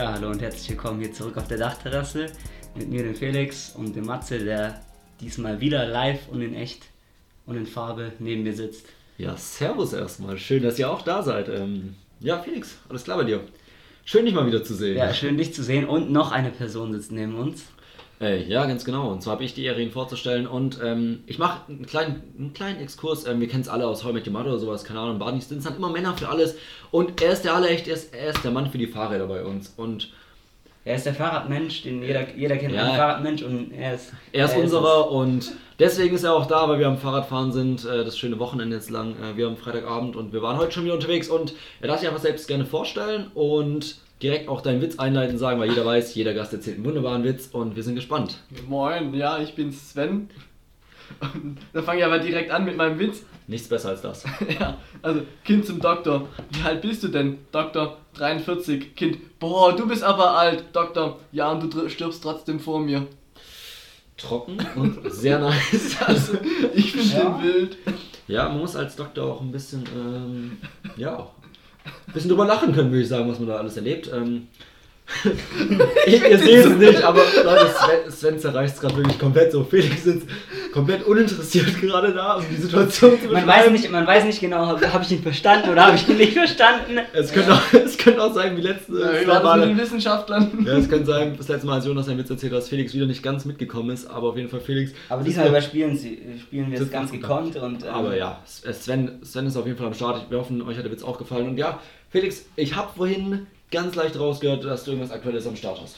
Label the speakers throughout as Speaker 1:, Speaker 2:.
Speaker 1: Ja, hallo und herzlich willkommen hier zurück auf der Dachterrasse mit mir, dem Felix und dem Matze, der diesmal wieder live und in echt und in Farbe neben mir sitzt.
Speaker 2: Ja, servus erstmal. Schön, dass ihr auch da seid. Ähm, ja, Felix, alles klar bei dir. Schön, dich mal wieder zu sehen.
Speaker 1: Ja, schön, dich zu sehen und noch eine Person sitzt neben uns.
Speaker 2: Äh, ja, ganz genau. Und zwar habe ich die Ehre, ihn vorzustellen. Und ähm, ich mache einen kleinen, einen kleinen Exkurs. Ähm, wir kennen es alle aus How I Met Your Mother oder sowas. Keine Ahnung, Barney Stinson immer Männer für alles. Und er ist der Allerecht, er ist, er ist der Mann für die Fahrräder bei uns. Und
Speaker 1: Er ist der Fahrradmensch, den jeder, jeder kennt
Speaker 2: Ja.
Speaker 1: einen Fahrradmensch und er ist.
Speaker 2: er ist
Speaker 1: es.
Speaker 2: unserer und deswegen ist er auch da, weil wir am Fahrradfahren sind. Äh, das schöne Wochenende jetzt lang. Äh, wir haben Freitagabend und wir waren heute schon wieder unterwegs. Und er darf sich einfach selbst gerne vorstellen und direkt auch deinen Witz einleiten sagen, weil jeder weiß, jeder Gast erzählt einen wunderbaren Witz und wir sind gespannt.
Speaker 3: Moin, ja, ich bin Sven. Und dann fange ich aber direkt an mit meinem Witz.
Speaker 2: Nichts besser als das.
Speaker 3: Ja, also Kind zum Doktor. Wie alt bist du denn? Doktor 43. Kind. Boah, du bist aber alt. Doktor. Ja, und du stirbst trotzdem vor mir.
Speaker 2: Trocken und sehr nice. Also,
Speaker 3: Ich finde
Speaker 1: Ja.
Speaker 3: den wild.
Speaker 2: ja, man muss als Doktor auch ein bisschen, ähm, ja, auch ein bisschen drüber lachen können, würde ich sagen, was man da alles erlebt. Ähm, ihr seht es nicht, aber Leute, Sven, Sven zerreißt es gerade wirklich komplett so. Felix sitzt komplett uninteressiert gerade da, um die Situation zu
Speaker 1: Man weiß,
Speaker 2: beschreiben.
Speaker 1: nicht, man weiß nicht genau, habe hab ich ihn verstanden oder habe ich ihn nicht verstanden.
Speaker 2: Es könnte, auch, es könnte auch sein, wie letzte
Speaker 3: Ja,
Speaker 2: zwei
Speaker 3: war das mit
Speaker 2: Male.
Speaker 3: den Wissenschaftlern?
Speaker 2: Ja, es könnte sein, das letzte Mal, als Jonas seinen Witz erzählt hat, dass Felix wieder nicht ganz mitgekommen ist, aber auf jeden Fall Felix.
Speaker 1: Aber diesmal überspielen sie, spielen wir es ganz gekonnt und. ähm,
Speaker 2: Aber ja, Sven, Sven ist auf jeden Fall am Start. Wir hoffen, euch hat der Witz auch gefallen. Und ja, Felix, ich habe vorhin ganz leicht rausgehört, dass du irgendwas Aktuelles am Start hast.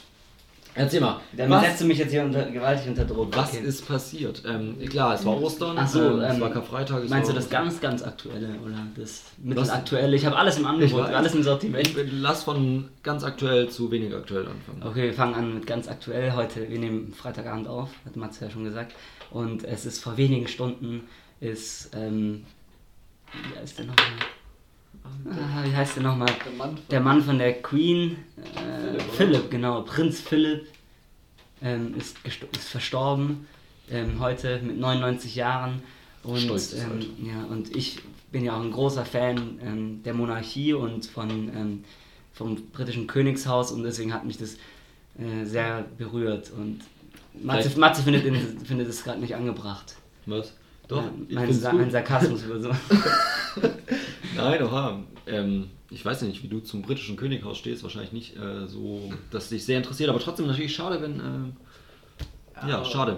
Speaker 2: Erzähl mal,
Speaker 1: Dann
Speaker 2: was,
Speaker 1: setzt du mich jetzt hier unter, gewaltig unter Druck.
Speaker 2: was
Speaker 1: Okay.
Speaker 2: ist passiert? Ähm, klar, es war Ostern,
Speaker 1: Ach so,
Speaker 2: ähm, es
Speaker 1: ähm,
Speaker 2: war Karfreitag. es
Speaker 1: Meinst du
Speaker 2: war
Speaker 1: das ganz, ganz aktuelle oder das mittelaktuelle? Ich habe alles im Angebot, alles im Sortiment.
Speaker 2: Ich lass von ganz aktuell zu weniger aktuell anfangen.
Speaker 1: Okay, wir fangen an mit ganz aktuell. Heute, wir nehmen Freitagabend auf, hat Matze ja schon gesagt. Und es ist vor wenigen Stunden ist, ähm, wie heißt der nochmal? Ah, wie heißt der nochmal?
Speaker 3: Der Mann von-
Speaker 1: Der Mann von der Queen,
Speaker 3: Philipp,
Speaker 1: genau, Prinz Philipp ähm, ist, ist verstorben, ähm, heute mit 99 Jahren. Und,
Speaker 2: Stolzes
Speaker 1: ähm,
Speaker 2: Alter.
Speaker 1: ja, und ich bin ja auch ein großer Fan ähm, der Monarchie und von, ähm, vom britischen Königshaus und deswegen hat mich das äh, sehr berührt. Und Matze, Matze findet, in, findet es gerade nicht angebracht.
Speaker 2: Was? Doch,
Speaker 1: Äh, mein, Sa
Speaker 2: gut.
Speaker 1: mein Sarkasmus über so.
Speaker 2: Nein, oha. Ähm, ich weiß ja nicht, wie du zum britischen Könighaus stehst. Wahrscheinlich nicht äh, so, dass dich sehr interessiert. Aber trotzdem natürlich schade, wenn. Äh, ja, schade.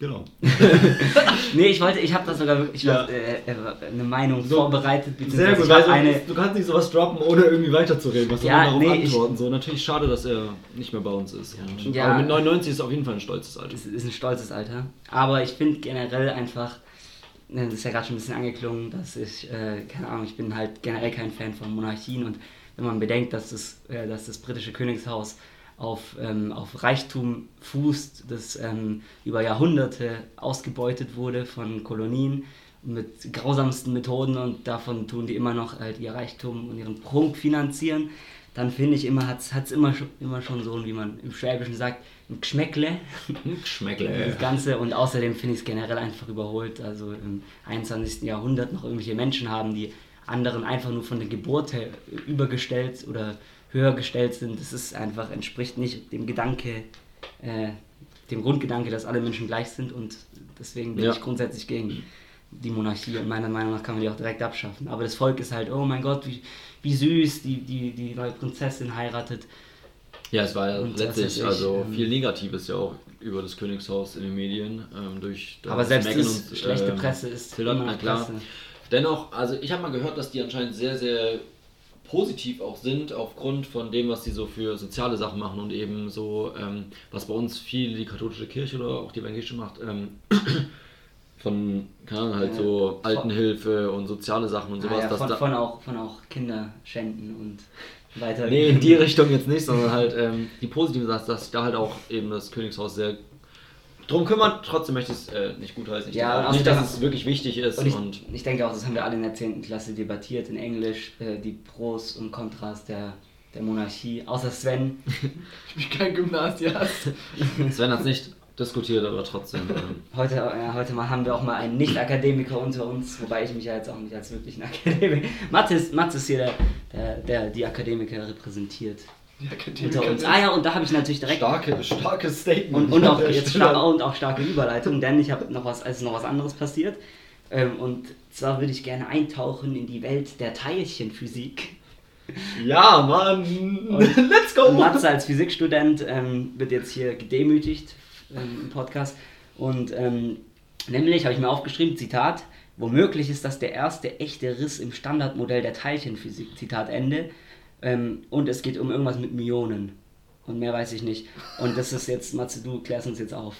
Speaker 2: Genau.
Speaker 1: Nee, ich wollte, ich habe da sogar wirklich
Speaker 2: Ja.
Speaker 1: was, äh, äh, eine Meinung
Speaker 2: So,
Speaker 1: vorbereitet.
Speaker 2: Sehr gut,
Speaker 1: ich
Speaker 2: weil
Speaker 1: eine,
Speaker 2: du kannst nicht sowas droppen, ohne irgendwie weiterzureden, was
Speaker 1: Ja,
Speaker 2: darauf
Speaker 1: nee, ich-
Speaker 2: antworten. So, natürlich schade, dass er nicht mehr bei uns ist. Und,
Speaker 1: Ja.
Speaker 2: Aber mit 99 ist er auf jeden Fall ein stolzes Alter.
Speaker 1: Es ist ein stolzes Alter. Aber ich finde generell einfach, das ist ja gerade schon ein bisschen angeklungen, dass ich, äh, keine Ahnung, ich bin halt generell kein Fan von Monarchien. Und wenn man bedenkt, dass das, äh, dass das britische Königshaus auf, ähm, auf Reichtum fußt, das ähm, über Jahrhunderte ausgebeutet wurde von Kolonien mit grausamsten Methoden und davon tun die immer noch halt ihr Reichtum und ihren Prunk finanzieren, dann finde ich immer, hat es immer, schon- immer schon so, wie man im Schwäbischen sagt, ein Geschmäckle.
Speaker 2: Hm, Schmeckle.
Speaker 1: Das Ganze und außerdem finde ich es generell einfach überholt. Also im 21. Jahrhundert noch irgendwelche Menschen haben, die anderen einfach nur von der Geburt her übergestellt oder höher gestellt sind. Das ist einfach, entspricht nicht dem Gedanke, äh, dem Grundgedanke, dass alle Menschen gleich sind und deswegen bin
Speaker 2: Ja.
Speaker 1: ich grundsätzlich gegen die Monarchie und meiner Meinung nach kann man die auch direkt abschaffen. Aber das Volk ist halt, oh mein Gott, wie, wie süß, die, die, die neue Prinzessin heiratet.
Speaker 2: Ja, es war ja
Speaker 1: Und
Speaker 2: letztlich
Speaker 1: ich,
Speaker 2: also
Speaker 1: ähm,
Speaker 2: viel Negatives ja auch über das Königshaus in den Medien. Ähm, durch
Speaker 1: Aber selbst
Speaker 2: Meghan und,
Speaker 1: schlechte
Speaker 2: ähm,
Speaker 1: Presse ist immer
Speaker 2: na klar.
Speaker 1: Presse.
Speaker 2: Dennoch, also ich habe mal gehört, dass die anscheinend sehr, sehr positiv auch sind, aufgrund von dem, was sie so für soziale Sachen machen und eben so, ähm, was bei uns viel die katholische Kirche oder auch die evangelische macht, ähm, von, keine Ahnung, halt
Speaker 1: Ja,
Speaker 2: so
Speaker 1: von-
Speaker 2: Altenhilfe und soziale Sachen und
Speaker 1: Ah,
Speaker 2: sowas.
Speaker 1: ja,
Speaker 2: dass
Speaker 1: von,
Speaker 2: da,
Speaker 1: von, auch, von auch Kinder schänden und weiter.
Speaker 2: Nee, in die Richtung jetzt nicht, sondern halt ähm, die positive Sache, dass sich da halt auch eben das Königshaus sehr drum kümmert. Trotzdem möchte ich es äh, nicht gutheißen. Ich
Speaker 1: Ja,
Speaker 2: auch nicht, dass es wirklich wichtig ist.
Speaker 1: Und ich,
Speaker 2: und
Speaker 1: ich denke auch, das haben wir alle in der 10. Klasse debattiert in Englisch, äh, die Pros und Kontras der, der Monarchie, außer Sven.
Speaker 3: Ich bin kein Gymnasiast.
Speaker 2: Sven hat es nicht diskutiert, aber trotzdem. ähm,
Speaker 1: Heute, ja, heute mal haben wir auch mal einen Nicht-Akademiker unter uns, wobei ich mich ja jetzt auch nicht als wirklichen Akademiker. Mats ist, Mats ist hier der, der, der die Akademiker repräsentiert
Speaker 3: Die
Speaker 1: unter
Speaker 3: Akademiker.
Speaker 1: uns. Ah ja, und da habe ich natürlich direkt
Speaker 2: starke, starkes Statement.
Speaker 1: und, und auch jetzt
Speaker 2: Stelle.
Speaker 1: star und auch starke Überleitung, denn ich habe noch was, es ist noch was anderes passiert. Ähm, und zwar würde ich gerne eintauchen in die Welt der Teilchenphysik.
Speaker 2: Ja, Mann! Let's go!
Speaker 1: Matze als Physikstudent ähm, wird jetzt hier gedemütigt ähm, im Podcast. Und ähm, nämlich habe ich mir aufgeschrieben, Zitat, womöglich ist das der erste echte Riss im Standardmodell der Teilchenphysik, Zitat Ende. Ähm, und es geht um irgendwas mit Myonen. Und mehr weiß ich nicht. Und das ist jetzt, Matze, du klärst uns jetzt auf.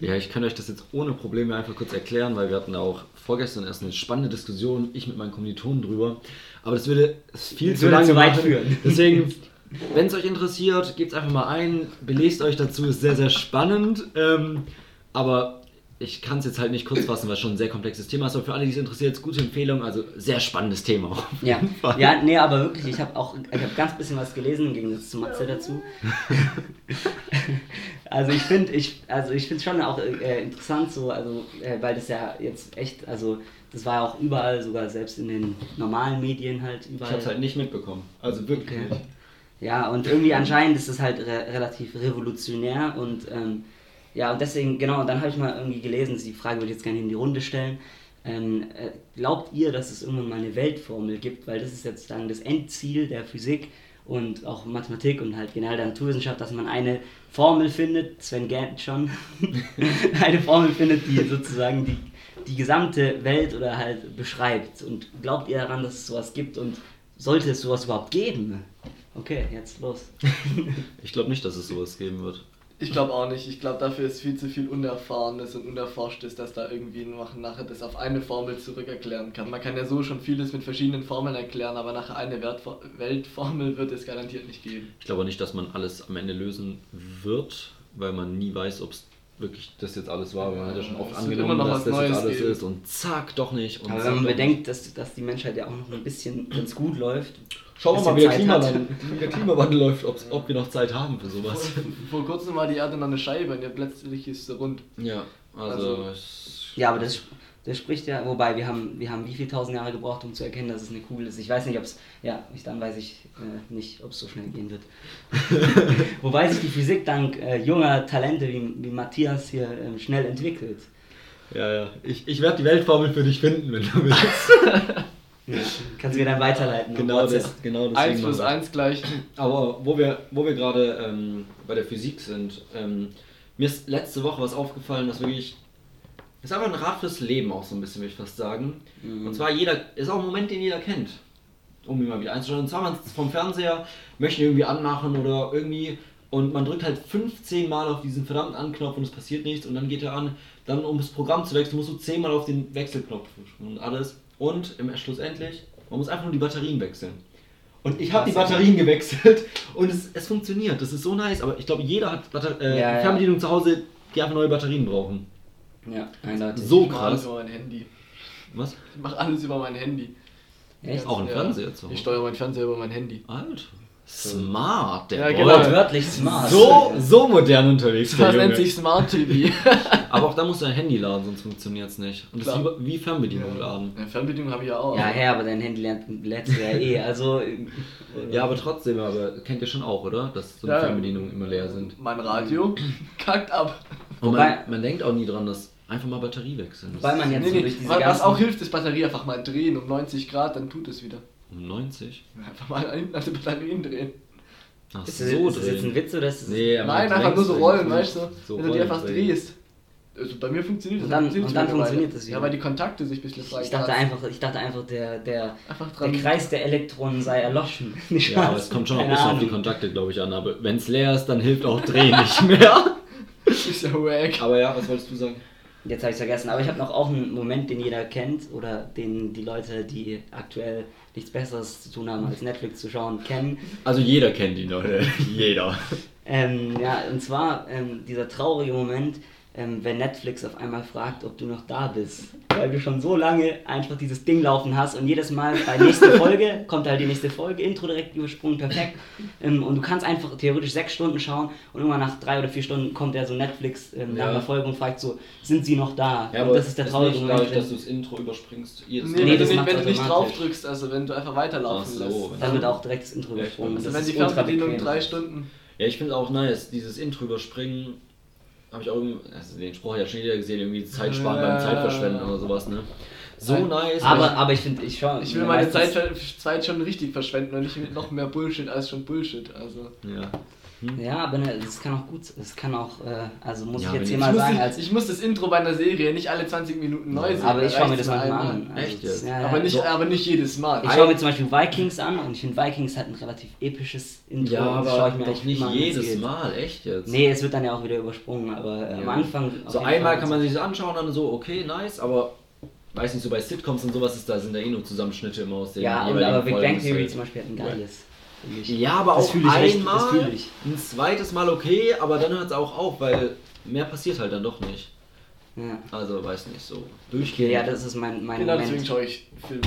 Speaker 2: Ja, ich kann euch das jetzt ohne Probleme einfach kurz erklären, weil wir hatten auch vorgestern erst eine spannende Diskussion, ich mit meinen Kommilitonen drüber. Aber das würde viel
Speaker 1: Das
Speaker 2: zu
Speaker 1: würde
Speaker 2: lange
Speaker 1: zu weit
Speaker 2: machen.
Speaker 1: führen.
Speaker 2: Deswegen, wenn es euch interessiert, gebt es einfach mal ein, belest euch dazu, ist sehr, sehr spannend. Ähm, aber ich kann es jetzt halt nicht kurz fassen, weil es schon ein sehr komplexes Thema ist. Aber für alle, die es interessiert, gute Empfehlung, also sehr spannendes Thema. auf
Speaker 1: Ja,
Speaker 2: Fall.
Speaker 1: ja nee, aber wirklich, ich habe auch ich hab ganz bisschen was gelesen, im Gegensatz zu Matze dazu. also ich finde ich, also ich finde es schon auch äh, interessant so, also äh, weil das ja jetzt echt, also das war ja auch überall, sogar selbst in den normalen Medien halt
Speaker 2: Ich
Speaker 1: überall.
Speaker 2: habe es halt nicht mitbekommen. Also wirklich
Speaker 1: Okay.
Speaker 2: nicht.
Speaker 1: Ja, und irgendwie anscheinend ist es halt re relativ revolutionär und ähm, ja, und deswegen, genau, dann habe ich mal irgendwie gelesen, die Frage würde ich jetzt gerne in die Runde stellen. Ähm, äh, glaubt ihr, dass es irgendwann mal eine Weltformel gibt? Weil das ist jetzt dann das Endziel der Physik und auch Mathematik und halt generell der Naturwissenschaft, dass man eine Formel findet, Sven Gant schon, eine Formel findet, die sozusagen die, die gesamte Welt oder halt beschreibt. Und glaubt ihr daran, dass es sowas gibt und sollte es sowas überhaupt geben? Okay, jetzt los.
Speaker 2: Ich glaube nicht, dass es sowas geben wird.
Speaker 3: Ich glaube auch nicht. Ich glaube, dafür ist viel zu viel Unerfahrenes und Unerforschtes, dass da irgendwie noch nachher das auf eine Formel zurückerklären kann. Man kann ja so schon vieles mit verschiedenen Formeln erklären, aber nachher eine Wertfor Weltformel wird es garantiert nicht geben.
Speaker 2: Ich glaube nicht, dass man alles am Ende lösen wird, weil man nie weiß, ob es wirklich das jetzt alles war. weil Man hat ja schon oft
Speaker 3: Es
Speaker 2: angenommen, dass
Speaker 3: was
Speaker 2: das
Speaker 3: Neues
Speaker 2: jetzt alles
Speaker 3: geben.
Speaker 2: ist und zack, doch nicht. Und
Speaker 1: Aber wenn man bedenkt, dass, dass die Menschheit ja auch noch ein bisschen, wenn es gut läuft,
Speaker 2: nicht. Schauen wir mal, wie der. Klimawandel, wie der Klimawandel läuft, ob wir noch Zeit haben für sowas.
Speaker 3: Vor kurzem war die Erde noch eine Scheibe und jetzt plötzlich ist sie rund.
Speaker 2: Ja, also.
Speaker 3: Also-
Speaker 1: Ja, aber das, das spricht ja, wobei wir haben, wir haben wie viele tausend Jahre gebraucht, um zu erkennen, dass es eine Kugel ist. Ich weiß nicht, ob es, ja, ich, dann weiß ich äh, nicht, ob es so schnell gehen wird. wobei sich die Physik dank äh, junger Talente wie, wie Matthias hier ähm, schnell entwickelt.
Speaker 2: Ja, ja. Ich, ich werde die Weltformel für dich finden, wenn du willst.
Speaker 1: Ja, kannst du mir dann weiterleiten. auf
Speaker 2: genau,
Speaker 1: WhatsApp.
Speaker 2: das, genau deswegen.
Speaker 3: 1 plus
Speaker 2: machen wir.
Speaker 3: 1 gleich.
Speaker 2: Aber wo wir, wo wir gerade ähm, bei der Physik sind, ähm, mir ist letzte Woche was aufgefallen, dass wirklich. Das ist einfach ein Rat fürs Leben auch so ein bisschen, würde ich fast sagen.
Speaker 1: Mhm.
Speaker 2: Und zwar jeder, ist auch ein Moment, den jeder kennt. Um ihn mal wieder einzustellen. Und zwar man vom Fernseher, möchte ihn irgendwie anmachen oder irgendwie. Und man drückt halt 15 Mal auf diesen verdammten Anknopf und es passiert nichts. Und dann geht er an. Dann, um das Programm zu wechseln, musst du 10 Mal auf den Wechselknopf drücken und alles. Und im schlussendlich, man muss einfach nur die Batterien wechseln. Und ich habe die. Batterien gewechselt und es, es funktioniert. Das ist so nice. Aber ich glaube, jeder hat Batter äh,
Speaker 1: Ja, ja.
Speaker 2: Fernbedienung zu Hause, die einfach neue Batterien brauchen.
Speaker 1: Ja, eindeutig.
Speaker 2: So
Speaker 3: Ich mache alles
Speaker 2: krass.
Speaker 3: über mein Handy.
Speaker 2: Was?
Speaker 3: Ich mache alles über mein Handy.
Speaker 1: Echt?
Speaker 2: Auch ein. Fernseher zu Hause.
Speaker 3: Ich steuere meinen Fernseher über mein Handy.
Speaker 2: Alter. Smart, der
Speaker 3: Ja, genau.
Speaker 1: Wörtlich smart.
Speaker 2: So, so modern unterwegs, der
Speaker 3: Das nennt sich Smart TV.
Speaker 2: Aber auch da musst du dein Handy laden, sonst funktioniert es nicht. Und das ist wie, Fernbedienung laden.
Speaker 3: Ja, Fernbedienung habe ich ja auch.
Speaker 1: Ja, her, aber dein Handy lernt, lädst du ja eh. Also. äh,
Speaker 2: Ja, aber trotzdem, aber kennt ihr schon auch, oder? Dass so
Speaker 3: Ja.
Speaker 2: Fernbedienungen immer leer sind.
Speaker 3: Mein Radio kackt ab.
Speaker 2: Und man, man denkt auch nie dran, dass einfach mal Batterie wechseln. Das
Speaker 1: Weil man jetzt
Speaker 3: Nee,
Speaker 1: so
Speaker 3: nee,
Speaker 1: durch diese
Speaker 3: was auch hilft, ist Batterie einfach mal drehen um 90 Grad, dann tut es wieder.
Speaker 2: Um 90?
Speaker 3: Einfach mal hinten an die Batterien drehen.
Speaker 2: Ach,
Speaker 1: ist,
Speaker 2: so
Speaker 1: das, ist das jetzt ein Witz oder ist das.
Speaker 2: Nee,
Speaker 3: Nein, einfach nur so rollen, weißt du?
Speaker 2: So
Speaker 3: Wenn du die einfach
Speaker 2: drehen.
Speaker 3: drehst. Also bei mir funktioniert das.
Speaker 1: Und dann-
Speaker 3: funktioniert's
Speaker 1: und dann funktioniert das wieder.
Speaker 3: Ja, weil die Kontakte sich ein bisschen frei
Speaker 1: Ich dachte einfach, ich dachte einfach, der, der,
Speaker 3: Einfach
Speaker 1: der. Kreis der Elektronen sei erloschen. Nicht
Speaker 2: Ja, aber es kommt schon auch ein bisschen auf die. Kontakte, glaube ich, an. Aber wenn es leer ist, dann hilft auch Drehen nicht mehr.
Speaker 3: ist ja wack.
Speaker 2: Aber ja, was wolltest du sagen?
Speaker 1: Jetzt habe ich vergessen, aber ich habe noch auch einen Moment, den jeder kennt oder den die Leute, die aktuell nichts Besseres zu tun haben, als Netflix zu schauen, kennen.
Speaker 2: Also jeder kennt ihn, Leute. jeder.
Speaker 1: Ähm, ja, und zwar ähm, dieser traurige Moment, ähm, wenn Netflix auf einmal fragt, ob du noch da bist. Weil du schon so lange einfach dieses Ding laufen hast und jedes Mal bei nächster Folge kommt halt die nächste Folge, Intro direkt übersprungen, perfekt. Ähm, und du kannst einfach theoretisch sechs Stunden schauen und irgendwann nach drei oder vier Stunden kommt ja so Netflix ähm, nach
Speaker 2: Ja.
Speaker 1: einer Folge und fragt so, sind sie noch da?
Speaker 2: Ja,
Speaker 1: und
Speaker 2: aber
Speaker 1: das ist der traurige
Speaker 2: nicht
Speaker 1: Moment.
Speaker 2: dadurch, dass du
Speaker 1: wenn-
Speaker 2: das Intro überspringst. Jedes
Speaker 3: Nee.
Speaker 1: Nee,
Speaker 3: wenn,
Speaker 1: das
Speaker 3: du nicht,
Speaker 1: macht's
Speaker 3: wenn du nicht drauf drückst, also wenn du einfach weiterlaufen
Speaker 2: so.
Speaker 3: lässt.
Speaker 1: Dann wird auch direkt das Intro
Speaker 2: Ja,
Speaker 1: übersprungen.
Speaker 3: Also
Speaker 1: Das
Speaker 3: wenn
Speaker 1: ist
Speaker 3: die Fernbedienung drei Stunden.
Speaker 2: Ja, ich finde auch nice, dieses Intro überspringen. Habe ich auch, irgendwie- also den Spruch hat ja schon jeder gesehen, irgendwie Zeit sparen
Speaker 3: Ja.
Speaker 2: beim Zeitverschwenden oder sowas, ne? So
Speaker 3: Nein.
Speaker 2: nice.
Speaker 1: Aber, aber ich finde, ich schaue.
Speaker 3: Ich will meine Zeit, Zeit schon richtig verschwenden und nicht mit noch mehr Bullshit als schon Bullshit. Also.
Speaker 2: Ja.
Speaker 1: Ja, aber ne, das kann auch gut, das kann auch, äh, also muss
Speaker 2: Ja,
Speaker 1: ich jetzt hier mal sagen, als
Speaker 3: ich muss das Intro bei einer Serie nicht alle 20 Minuten neu sehen.
Speaker 1: aber ich schaue mir das
Speaker 3: einmal.
Speaker 1: an.
Speaker 2: Echt
Speaker 1: das-
Speaker 2: jetzt?
Speaker 1: Ja, ja.
Speaker 3: Aber nicht,
Speaker 2: So.
Speaker 3: aber nicht jedes Mal.
Speaker 1: Ich schaue mir zum Beispiel Vikings an und ich finde Vikings hat ein relativ episches Intro.
Speaker 2: Ja,
Speaker 1: das schaue
Speaker 2: aber
Speaker 1: ich mir
Speaker 2: doch nicht jedes. Mal, echt jetzt.
Speaker 1: Nee, es wird dann ja auch wieder übersprungen, aber äh, am. Anfang.
Speaker 2: So einmal
Speaker 1: Fall-
Speaker 2: kann man sich das anschauen, dann so, okay, nice, aber weiß nicht, so bei Sitcoms und sowas ist da sind da eh nur Zusammenschnitte immer aus den
Speaker 1: Ja, und aber Big Bang Theory zum Beispiel hat ein geiles. Finde ich.
Speaker 2: Ja, aber
Speaker 1: Das
Speaker 2: auch
Speaker 1: ich
Speaker 2: einmal,
Speaker 1: ich.
Speaker 2: ein zweites Mal okay, aber dann hört es auch auf, weil mehr passiert halt dann doch nicht.
Speaker 1: Ja.
Speaker 2: Also, weiß nicht, so durchgehen.
Speaker 1: ja, das ist mein, mein
Speaker 3: Genau deswegen
Speaker 1: Moment.
Speaker 3: schaue ich Filme.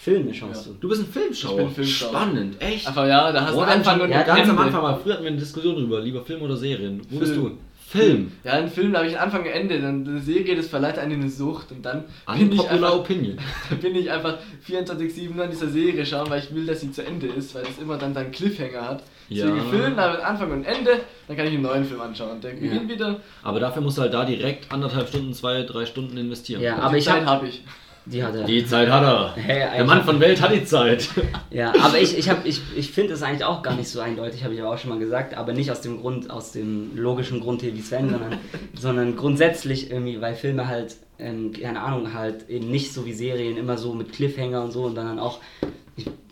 Speaker 1: Filme schaust
Speaker 3: Ja.
Speaker 1: du.
Speaker 2: Du bist ein Filmschauer.
Speaker 3: Ich bin Filmschauer.
Speaker 2: Spannend, echt.
Speaker 3: Einfach ja, da hast du Anfang
Speaker 2: dann-
Speaker 3: und
Speaker 1: ja,
Speaker 2: ganz am. Anfang mal, früher hatten wir eine Diskussion drüber, lieber Film oder Serien. Wo bist
Speaker 3: Film.
Speaker 2: du? Film.
Speaker 3: Ja, ein Film, da habe ich einen Anfang und Ende. Dann eine Serie, das verleiht einen in eine Sucht. Und dann bin ich, einfach,
Speaker 2: Opinion.
Speaker 3: bin ich einfach 24-7 nur an dieser Serie schauen, weil ich will, dass sie zu Ende ist, weil das immer dann seinen Cliffhanger hat. Deswegen
Speaker 2: Ja.
Speaker 3: Film, da wird Anfang und Ende, dann kann ich einen neuen Film anschauen. Der beginnt wieder.
Speaker 2: Aber dafür musst du halt da direkt anderthalb Stunden, zwei, drei Stunden investieren.
Speaker 1: Ja,
Speaker 3: Und
Speaker 1: aber
Speaker 3: die
Speaker 1: ich habe.
Speaker 3: habe ich.
Speaker 1: Die hat er.
Speaker 2: Die Zeit hat er.
Speaker 1: Hey,
Speaker 2: Der Mann von Welt hat die Zeit.
Speaker 1: Ja, aber ich, ich, hab- ich, ich finde es eigentlich auch gar nicht so eindeutig, habe ich aber auch schon mal gesagt, aber nicht aus dem Grund, aus dem logischen Grund hier wie Sven, sondern, sondern grundsätzlich irgendwie, weil Filme halt, ähm, keine Ahnung, halt eben nicht so wie Serien immer so mit Cliffhanger und so und dann auch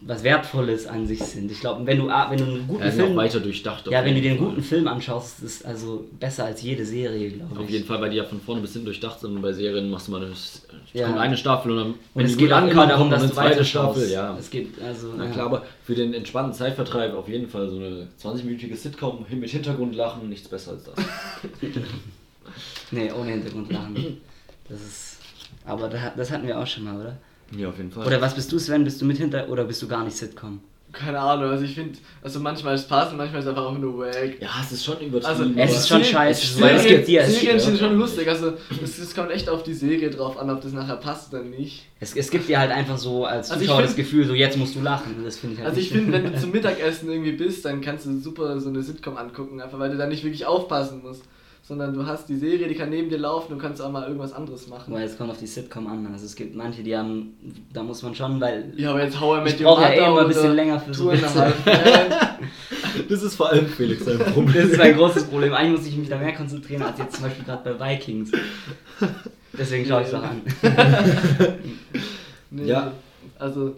Speaker 1: was Wertvolles an sich sind. Ich glaube, wenn du, ah, wenn du einen guten
Speaker 2: noch
Speaker 1: Film,
Speaker 2: weiter durchdacht.
Speaker 1: ja, wenn du dir einen guten Film anschaust, ist es also besser als jede Serie, glaube ich.
Speaker 2: Auf jeden Fall, weil die ja von vorne bis hinten durchdacht sind und bei Serien machst du mal eine,
Speaker 1: Ja.
Speaker 2: eine Staffel und dann
Speaker 1: Und es geht auch immer darum, dass
Speaker 2: eine zweite Staffel, ja.
Speaker 1: Es geht also.
Speaker 2: Na
Speaker 1: ja.
Speaker 2: klar, aber für den entspannten Zeitvertreib auf jeden Fall so eine 20-minütige Sitcom mit Hintergrundlachen, nichts besser als das.
Speaker 1: Nee, ohne Hintergrundlachen. Das ist. Aber da, das hatten wir auch schon mal, oder?
Speaker 2: Ja, auf jeden Fall.
Speaker 1: Oder was bist du, Sven? Bist du mit hinter oder bist du gar nicht Sitcom?
Speaker 3: Keine Ahnung, also ich finde, also manchmal ist es passend, manchmal ist es einfach auch nur wack.
Speaker 2: ja, es ist schon
Speaker 3: Also,
Speaker 2: übertrieben.
Speaker 1: Es
Speaker 2: aber-
Speaker 1: ist schon scheiße, weil es
Speaker 3: Serien,
Speaker 1: gibt dir es-
Speaker 3: Serien sind schon lustig, also es, es kommt echt auf die Serie drauf an, ob das nachher passt oder nicht.
Speaker 1: Es, es gibt dir halt einfach so als
Speaker 3: Also ich
Speaker 1: Zuschauer das
Speaker 3: find-
Speaker 1: Gefühl, so jetzt musst du lachen. Das finde ich halt
Speaker 3: Also ich finde, wenn du zum Mittagessen irgendwie bist, dann kannst du super so eine Sitcom angucken, einfach weil du da nicht wirklich aufpassen musst. Sondern du hast die Serie, die kann neben dir laufen, du kannst auch mal irgendwas anderes machen.
Speaker 1: Weil es kommt auf die Sitcom an. Also es gibt manche, die haben, da muss man schon, weil
Speaker 3: Ja, aber jetzt Met
Speaker 1: Ich
Speaker 3: Your
Speaker 1: brauch ja eh immer ein bisschen
Speaker 3: oder
Speaker 1: länger für so.
Speaker 2: Das ist vor allem Felix sein Problem.
Speaker 1: das ist mein großes Problem. Eigentlich muss ich mich da mehr konzentrieren als jetzt zum Beispiel gerade bei Vikings. Deswegen schaue ich es auch an.
Speaker 3: Nee,
Speaker 2: Ja.
Speaker 3: Also,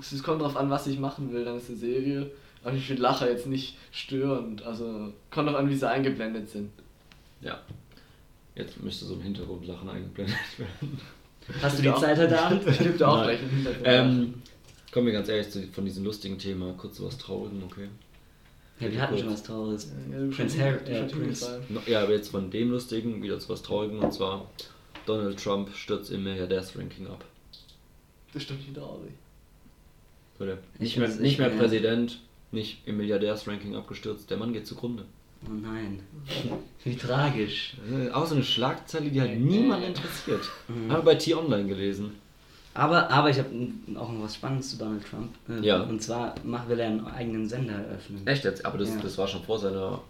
Speaker 3: es kommt drauf an, was ich machen will, dann ist eine Serie. Aber ich finde Lacher jetzt nicht störend. Also, kommt drauf an, wie sie eingeblendet sind.
Speaker 2: Ja. Jetzt müsste so im Hintergrund Lachen eingeblendet werden.
Speaker 1: Hast du die Zeit heute Abend?
Speaker 3: Dir auch gleich einen Hintergrund.
Speaker 2: Ähm, kommen wir ganz ehrlich zu, von diesem lustigen Thema, kurz zu was Traurigem, okay?
Speaker 1: Ja, wir hatten schon was Trauriges.
Speaker 3: ja, du
Speaker 1: Prince Harry, äh, Prince.
Speaker 2: Ja, aber jetzt von dem Lustigen wieder zu was Traurigem und zwar Donald Trump stürzt im Milliardärs-Ranking ab.
Speaker 3: Das stimmt nicht traurig.
Speaker 2: Nicht mehr, nicht
Speaker 1: ich
Speaker 2: mehr Präsident, nicht im Milliardärs-Ranking abgestürzt, der Mann geht zugrunde.
Speaker 1: Oh nein. Wie tragisch.
Speaker 2: Äh, Auch so eine Schlagzeile, die halt niemand interessiert.
Speaker 1: Mhm.
Speaker 2: Haben wir bei T-Online gelesen.
Speaker 1: Aber, aber ich habe auch noch was Spannendes zu Donald Trump. Äh,
Speaker 2: Ja.
Speaker 1: Und zwar will er einen eigenen Sender eröffnen.
Speaker 2: Echt jetzt? Aber das,
Speaker 1: Ja.
Speaker 2: das war schon vor, seiner,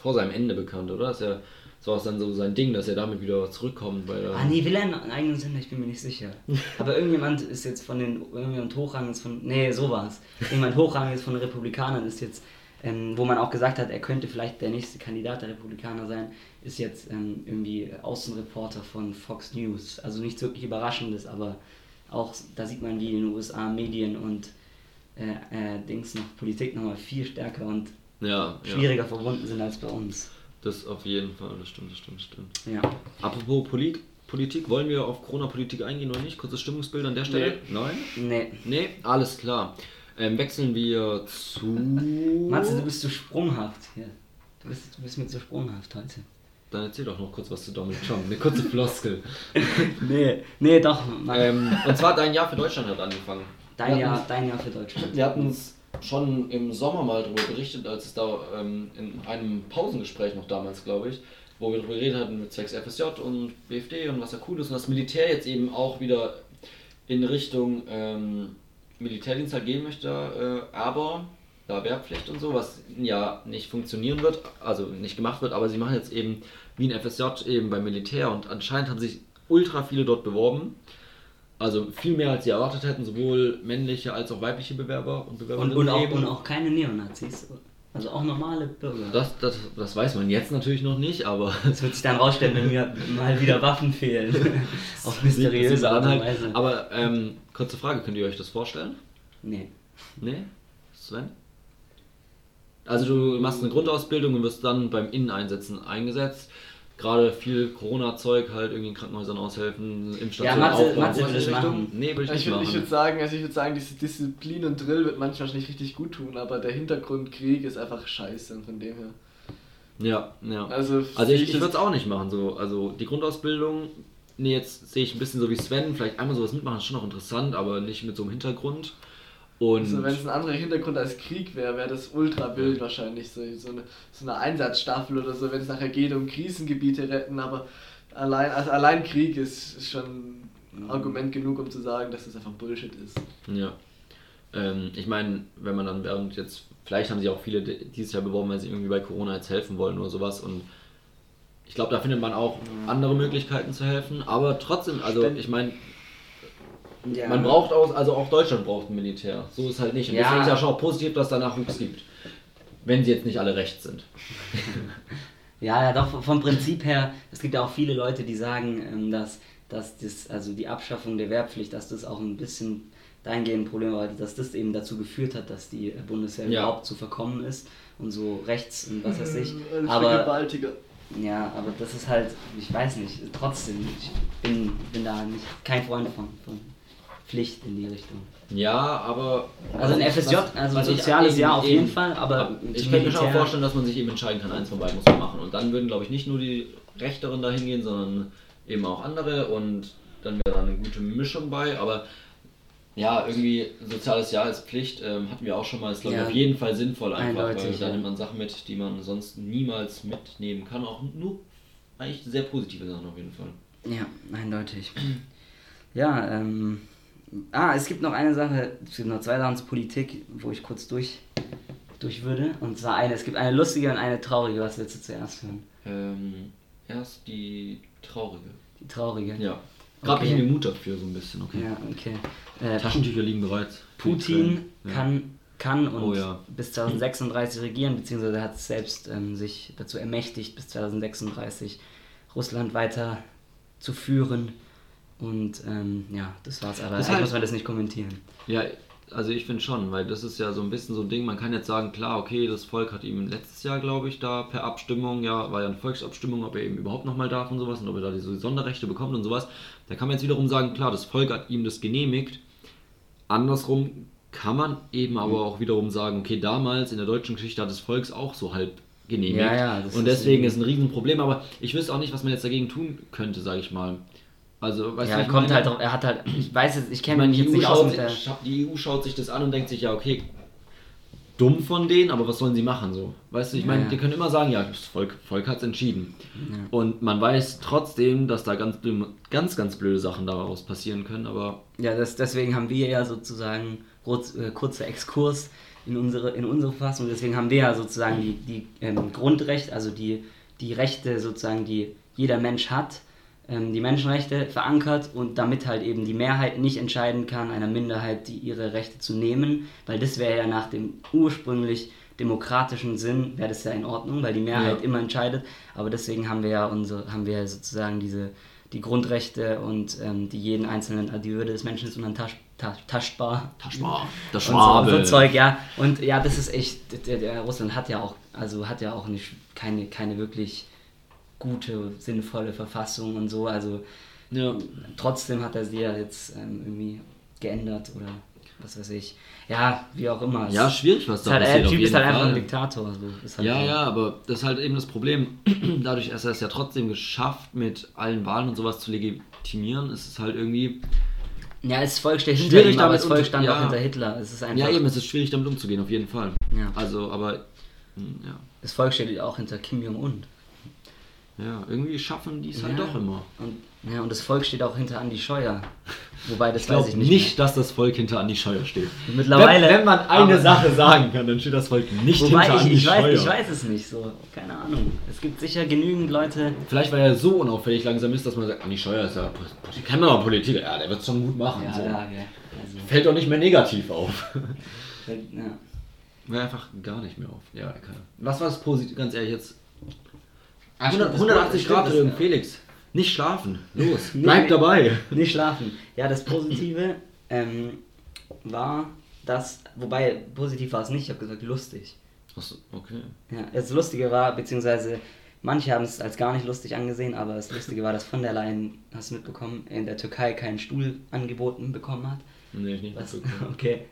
Speaker 2: vor seinem Ende bekannt, oder? Das, ist ja, das war auch dann so sein Ding, dass er damit wieder zurückkommt. Weil er,
Speaker 1: Ah nee, will er einen eigenen Sender? Ich bin mir nicht sicher. Aber irgendjemand ist jetzt von den, irgendjemand hochrangiges von, nee, so war es. Irgendjemand hochrangiges von den Republikanern ist jetzt, ähm, wo man auch gesagt hat, er könnte vielleicht der nächste Kandidat der Republikaner sein, ist jetzt ähm, irgendwie Außenreporter von Fox News. Also nichts wirklich Überraschendes, aber auch, da sieht man, wie in den USA Medien und äh, äh, Dings noch Politik nochmal viel stärker und
Speaker 2: ja, ja,
Speaker 1: schwieriger verbunden sind als bei uns.
Speaker 2: das auf jeden Fall, das stimmt, das stimmt, das stimmt.
Speaker 1: Ja.
Speaker 2: Apropos Polit Politik, wollen wir auf Corona-Politik eingehen oder nicht? Kurzes Stimmungsbild an der Stelle? Nein?
Speaker 1: Nee.
Speaker 2: Nee, alles klar. Ähm, wechseln wir zu.
Speaker 1: Matze, du bist so sprunghaft hier. Du bist, du bist mir so sprunghaft heute.
Speaker 2: dann erzähl doch noch kurz was zu Donald Trump. Eine kurze Floskel.
Speaker 1: nee, nee, doch.
Speaker 2: ähm, und zwar dein Jahr für Deutschland hat angefangen.
Speaker 1: Dein Jahr, dein Jahr für Deutschland.
Speaker 2: Wir hatten es schon im Sommer mal darüber berichtet, als es da ähm, in einem Pausengespräch noch damals, glaube ich, wo wir darüber geredet hatten mit zwecks FSJ und BFD und was ja cool ist und das Militär jetzt eben auch wieder in Richtung ähm, Militärdienst halt gehen möchte, äh, aber da Wehrpflicht und so, was ja nicht funktionieren wird, also nicht gemacht wird, aber sie machen jetzt eben wie ein FSJ eben beim Militär und anscheinend haben sich ultra viele dort beworben. Also viel mehr als sie erwartet hätten, sowohl männliche als auch weibliche Bewerber und
Speaker 1: Bewerberinnen. Und, und, auch, und auch keine Neonazis. Also auch normale Bürger.
Speaker 2: Das, das, das weiß man jetzt natürlich noch nicht, aber.
Speaker 1: Das wird sich dann rausstellen, wenn mir mal wieder Waffen fehlen. Auf mysteriöse Art und Weise.
Speaker 2: Aber ähm, kurze Frage, könnt ihr euch das vorstellen?
Speaker 1: Nee.
Speaker 2: Nee? Sven? Also du machst eine Grundausbildung und wirst dann beim Inneneinsetzen eingesetzt gerade viel Corona-Zeug halt irgendwie in Krankenhäusern aushelfen,
Speaker 1: Impfstationen ja, Mathe, aufbauen. Mathe würde ich machen.
Speaker 3: Nee, würde ich nicht ich würd, machen. Ich würde sagen, also ich würde sagen, diese Disziplin und Drill wird manchmal nicht richtig gut tun, aber der Hintergrundkrieg ist einfach scheiße von dem her.
Speaker 2: Ja, ja. Also, also ich, ich würde es auch nicht machen. So. Also die Grundausbildung, nee, jetzt sehe ich ein bisschen so wie Sven, vielleicht einmal sowas mitmachen, ist schon noch interessant, aber nicht mit so einem Hintergrund.
Speaker 3: Und also wenn es ein anderer Hintergrund als Krieg wäre, wäre das ultra wild wahrscheinlich. So, so, eine, so eine Einsatzstaffel oder so, wenn es nachher geht um Krisengebiete retten, aber allein, also allein Krieg ist, ist schon ein Argument genug, um zu sagen, dass das einfach Bullshit ist.
Speaker 2: Ja. Ähm, ich meine, wenn man dann während jetzt, vielleicht haben sich auch viele dieses Jahr beworben, weil sie irgendwie bei Corona jetzt helfen wollen oder sowas und ich glaube, da findet man auch andere Möglichkeiten zu helfen, aber trotzdem, also ich meine, ja. Man braucht auch, also auch Deutschland braucht ein Militär. So ist halt nicht. Und ja. deswegen ist ja schon auch positiv, dass es da Nachwuchs gibt. Wenn sie jetzt nicht alle rechts sind.
Speaker 1: ja, ja, doch, vom Prinzip her, es gibt ja auch viele Leute, die sagen, ähm, dass, dass das, also die Abschaffung der Wehrpflicht, dass das auch ein bisschen dahingehend ein Problem war, dass das eben dazu geführt hat, dass die Bundeswehr ja. überhaupt zu verkommen ist und so rechts und was weiß ich. Aber, ja, aber das ist halt, ich weiß nicht, trotzdem, ich bin, bin da nicht kein Freund von. von Pflicht in die Richtung.
Speaker 2: Ja, aber.
Speaker 1: Also ein FSJ, also ein soziales Jahr auf jeden Fall, aber.
Speaker 2: Ich könnte mir schon auch vorstellen, dass man sich eben entscheiden kann, eins von beiden muss man machen. Und dann würden, glaube ich, nicht nur die Rechteren dahin gehen, sondern eben auch andere und dann wäre da eine gute Mischung bei. Aber ja, irgendwie soziales Jahr als Pflicht ähm, hatten wir auch schon mal. Ist, glaube ich, auf jeden Fall sinnvoll einfach, Eindeutig, weil da ja. nimmt man Sachen mit, die man sonst niemals mitnehmen kann. Auch nur eigentlich sehr positive Sachen auf jeden Fall.
Speaker 1: Ja, eindeutig. ja, ähm Ah, es gibt noch eine Sache, es gibt noch zwei Sachen zur Politik, wo ich kurz durch, durch würde. Und zwar eine, es gibt eine lustige und eine traurige. Was willst du zuerst hören?
Speaker 2: Ähm, erst die traurige.
Speaker 1: Die traurige?
Speaker 2: Ja. Gerade okay. ich in den Mut dafür so ein bisschen, okay.
Speaker 1: Ja, okay.
Speaker 2: Äh, Taschentücher liegen bereit.
Speaker 1: Putin ja. kann, kann und oh, ja. bis 2036 regieren, beziehungsweise hat selbst ähm, sich dazu ermächtigt, bis 2036 Russland weiter zu führen und ähm, ja, das war's. Aber das eigentlich muss man das nicht kommentieren.
Speaker 2: Ja, also ich finde schon, weil das ist ja so ein bisschen so ein Ding, man kann jetzt sagen, klar, okay, das Volk hat ihm letztes Jahr, glaube ich, da per Abstimmung, ja, war ja eine Volksabstimmung, ob er eben überhaupt nochmal darf und sowas und ob er da diese Sonderrechte bekommt und sowas. Da kann man jetzt wiederum sagen, klar, das Volk hat ihm das genehmigt. Andersrum kann man eben aber mhm. auch wiederum sagen, okay, damals in der deutschen Geschichte hat das Volk auch so halb genehmigt. Ja, ja, und deswegen ist, ist ein Riesenproblem, aber ich wüsste auch nicht, was man jetzt dagegen tun könnte, sage ich mal. Also,
Speaker 1: weißt ja, du, er kommt meine? halt, er hat halt, ich weiß jetzt, ich kenne mich jetzt nicht aus mit der...
Speaker 2: Die EU schaut sich das an und denkt sich, ja, okay, dumm von denen, aber was sollen sie machen so? Weißt du, ich meine, ja. die können immer sagen, ja, das Volk, Volk hat es entschieden. Ja. Und man weiß trotzdem, dass da ganz, ganz, ganz blöde Sachen daraus passieren können, aber...
Speaker 1: Ja, das, deswegen haben wir ja sozusagen, kurz, äh, kurzer Exkurs in unsere, in unsere Fassung, deswegen haben wir ja sozusagen die, die ähm, Grundrechte, also die, die Rechte sozusagen, die jeder Mensch hat, die Menschenrechte verankert und damit halt eben die Mehrheit nicht entscheiden kann, einer Minderheit die ihre Rechte zu nehmen, weil das wäre ja nach dem ursprünglich demokratischen Sinn, wäre das ja in Ordnung, weil die Mehrheit ja. immer entscheidet, aber deswegen haben wir ja unsere, haben wir sozusagen diese die Grundrechte und ähm, die jeden einzelnen, die Würde des Menschen ist unantastbar.
Speaker 2: Taschbar. Das
Speaker 1: Schwabe. So, so, Zeug, ja. Und ja, das ist echt, der, der Russland hat ja auch, also hat ja auch nicht, keine, keine wirklich gute, sinnvolle Verfassung und so. Also ja. trotzdem hat er sie ja jetzt ähm, irgendwie geändert oder was weiß ich. Ja, wie auch immer.
Speaker 2: Ja, schwierig, was
Speaker 1: Ist
Speaker 2: da
Speaker 1: halt,
Speaker 2: passiert.
Speaker 1: der Typ ist halt einfach ein
Speaker 2: Fall.
Speaker 1: Diktator. So. Ist halt
Speaker 2: Ja,
Speaker 1: so.
Speaker 2: ja, aber das ist halt eben das Problem. Dadurch, dass er es ja trotzdem geschafft, mit allen Wahlen und sowas zu legitimieren, ist es halt irgendwie.
Speaker 1: Ja, das Volk steht hinter ihm, aber Volk
Speaker 2: unter-
Speaker 1: stand
Speaker 2: ja.
Speaker 1: auch hinter Hitler. Es ist einfach,
Speaker 2: Ja, eben, es ist schwierig, damit umzugehen, auf jeden Fall.
Speaker 1: Ja.
Speaker 2: Also, aber. hm, Ja.
Speaker 1: Das Volk steht auch hinter Kim Jong-un.
Speaker 2: Ja, irgendwie schaffen die es halt
Speaker 1: Ja.
Speaker 2: doch immer.
Speaker 1: Und, ja, und das Volk steht auch hinter Andi Scheuer. Wobei, das
Speaker 2: Ich
Speaker 1: weiß ich
Speaker 2: nicht,
Speaker 1: nicht.
Speaker 2: dass das Volk hinter Andi Scheuer steht.
Speaker 1: mehr. Mittlerweile.
Speaker 2: wenn, wenn man eine
Speaker 1: aber-
Speaker 2: Sache sagen kann, dann steht das Volk nicht
Speaker 1: Wobei,
Speaker 2: hinter
Speaker 1: ich,
Speaker 2: Andi
Speaker 1: ich, weiß,
Speaker 2: Scheuer.
Speaker 1: ich weiß es nicht so. Keine Ahnung. Es gibt sicher genügend Leute.
Speaker 2: Vielleicht, weil er so unauffällig langsam ist, dass man sagt, Andi Scheuer ist ja kann man auch Politiker. Ja, der wird es schon gut machen.
Speaker 1: Ja,
Speaker 2: so.
Speaker 1: ja, ja. Also,
Speaker 2: Fällt doch nicht mehr negativ auf.
Speaker 1: ja.
Speaker 2: War einfach gar nicht mehr auf. Ja, kann. Was war das positiv, ganz ehrlich jetzt?
Speaker 1: Ah, stimmt,
Speaker 2: 100,
Speaker 1: das
Speaker 2: 180
Speaker 1: stimmt,
Speaker 2: Grad
Speaker 1: das-
Speaker 2: Drehung, Felix. Nicht schlafen. Los,
Speaker 1: Nee,
Speaker 2: bleib dabei.
Speaker 1: Nicht schlafen. Ja, das Positive ähm, war, dass, wobei positiv war es nicht, ich habe gesagt lustig.
Speaker 2: Achso, okay.
Speaker 1: Ja, das Lustige war, beziehungsweise manche haben es als gar nicht lustig angesehen, aber das Lustige war, dass von der Leyen, hast du mitbekommen, in der Türkei keinen Stuhl angeboten bekommen hat.
Speaker 2: Nee, ich nicht
Speaker 1: Was? Okay.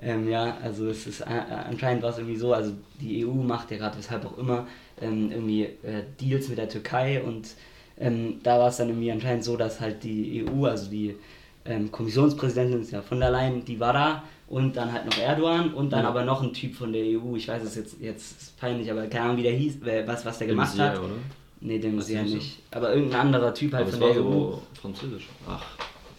Speaker 1: Ähm, ja, also es ist äh, anscheinend war es irgendwie so, also die EU macht ja gerade weshalb auch immer ähm, irgendwie äh, Deals mit der Türkei und ähm, da war es dann irgendwie anscheinend so, dass halt die EU, also die ähm, Kommissionspräsidentin ist ja von der Leyen, die war da und dann halt noch Erdogan und dann
Speaker 2: Ja.
Speaker 1: aber noch ein Typ von der EU, ich weiß es jetzt, jetzt ist peinlich, aber keine Ahnung wie der hieß, was, was der
Speaker 2: Dem
Speaker 1: gemacht
Speaker 2: Messier,
Speaker 1: hat.
Speaker 2: oder?
Speaker 1: Nee, muss
Speaker 2: du
Speaker 1: ja
Speaker 2: nicht so?
Speaker 1: Aber irgendein anderer Typ halt
Speaker 2: Aber
Speaker 1: von der EU.
Speaker 2: französisch. Ach.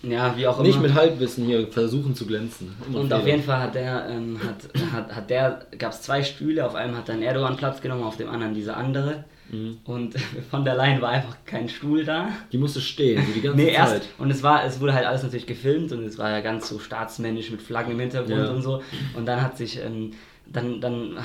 Speaker 1: Ja, wie auch
Speaker 2: Nicht
Speaker 1: immer.
Speaker 2: mit Halbwissen hier versuchen zu glänzen. Immer
Speaker 1: Und
Speaker 2: Fehler.
Speaker 1: auf jeden Fall hat der, ähm, hat, hat, hat der, gab es zwei Stühle, auf einem hat dann Erdogan Platz genommen, auf dem anderen diese andere.
Speaker 2: Mhm.
Speaker 1: Und von der Leyen war einfach kein Stuhl da.
Speaker 2: Die musste stehen, die ganze
Speaker 1: Nee, erst.
Speaker 2: Zeit.
Speaker 1: Und es war, es wurde halt alles natürlich gefilmt und es war ja ganz so staatsmännisch mit Flaggen im Hintergrund
Speaker 2: Ja.
Speaker 1: und so. Und dann hat sich, ähm, dann, dann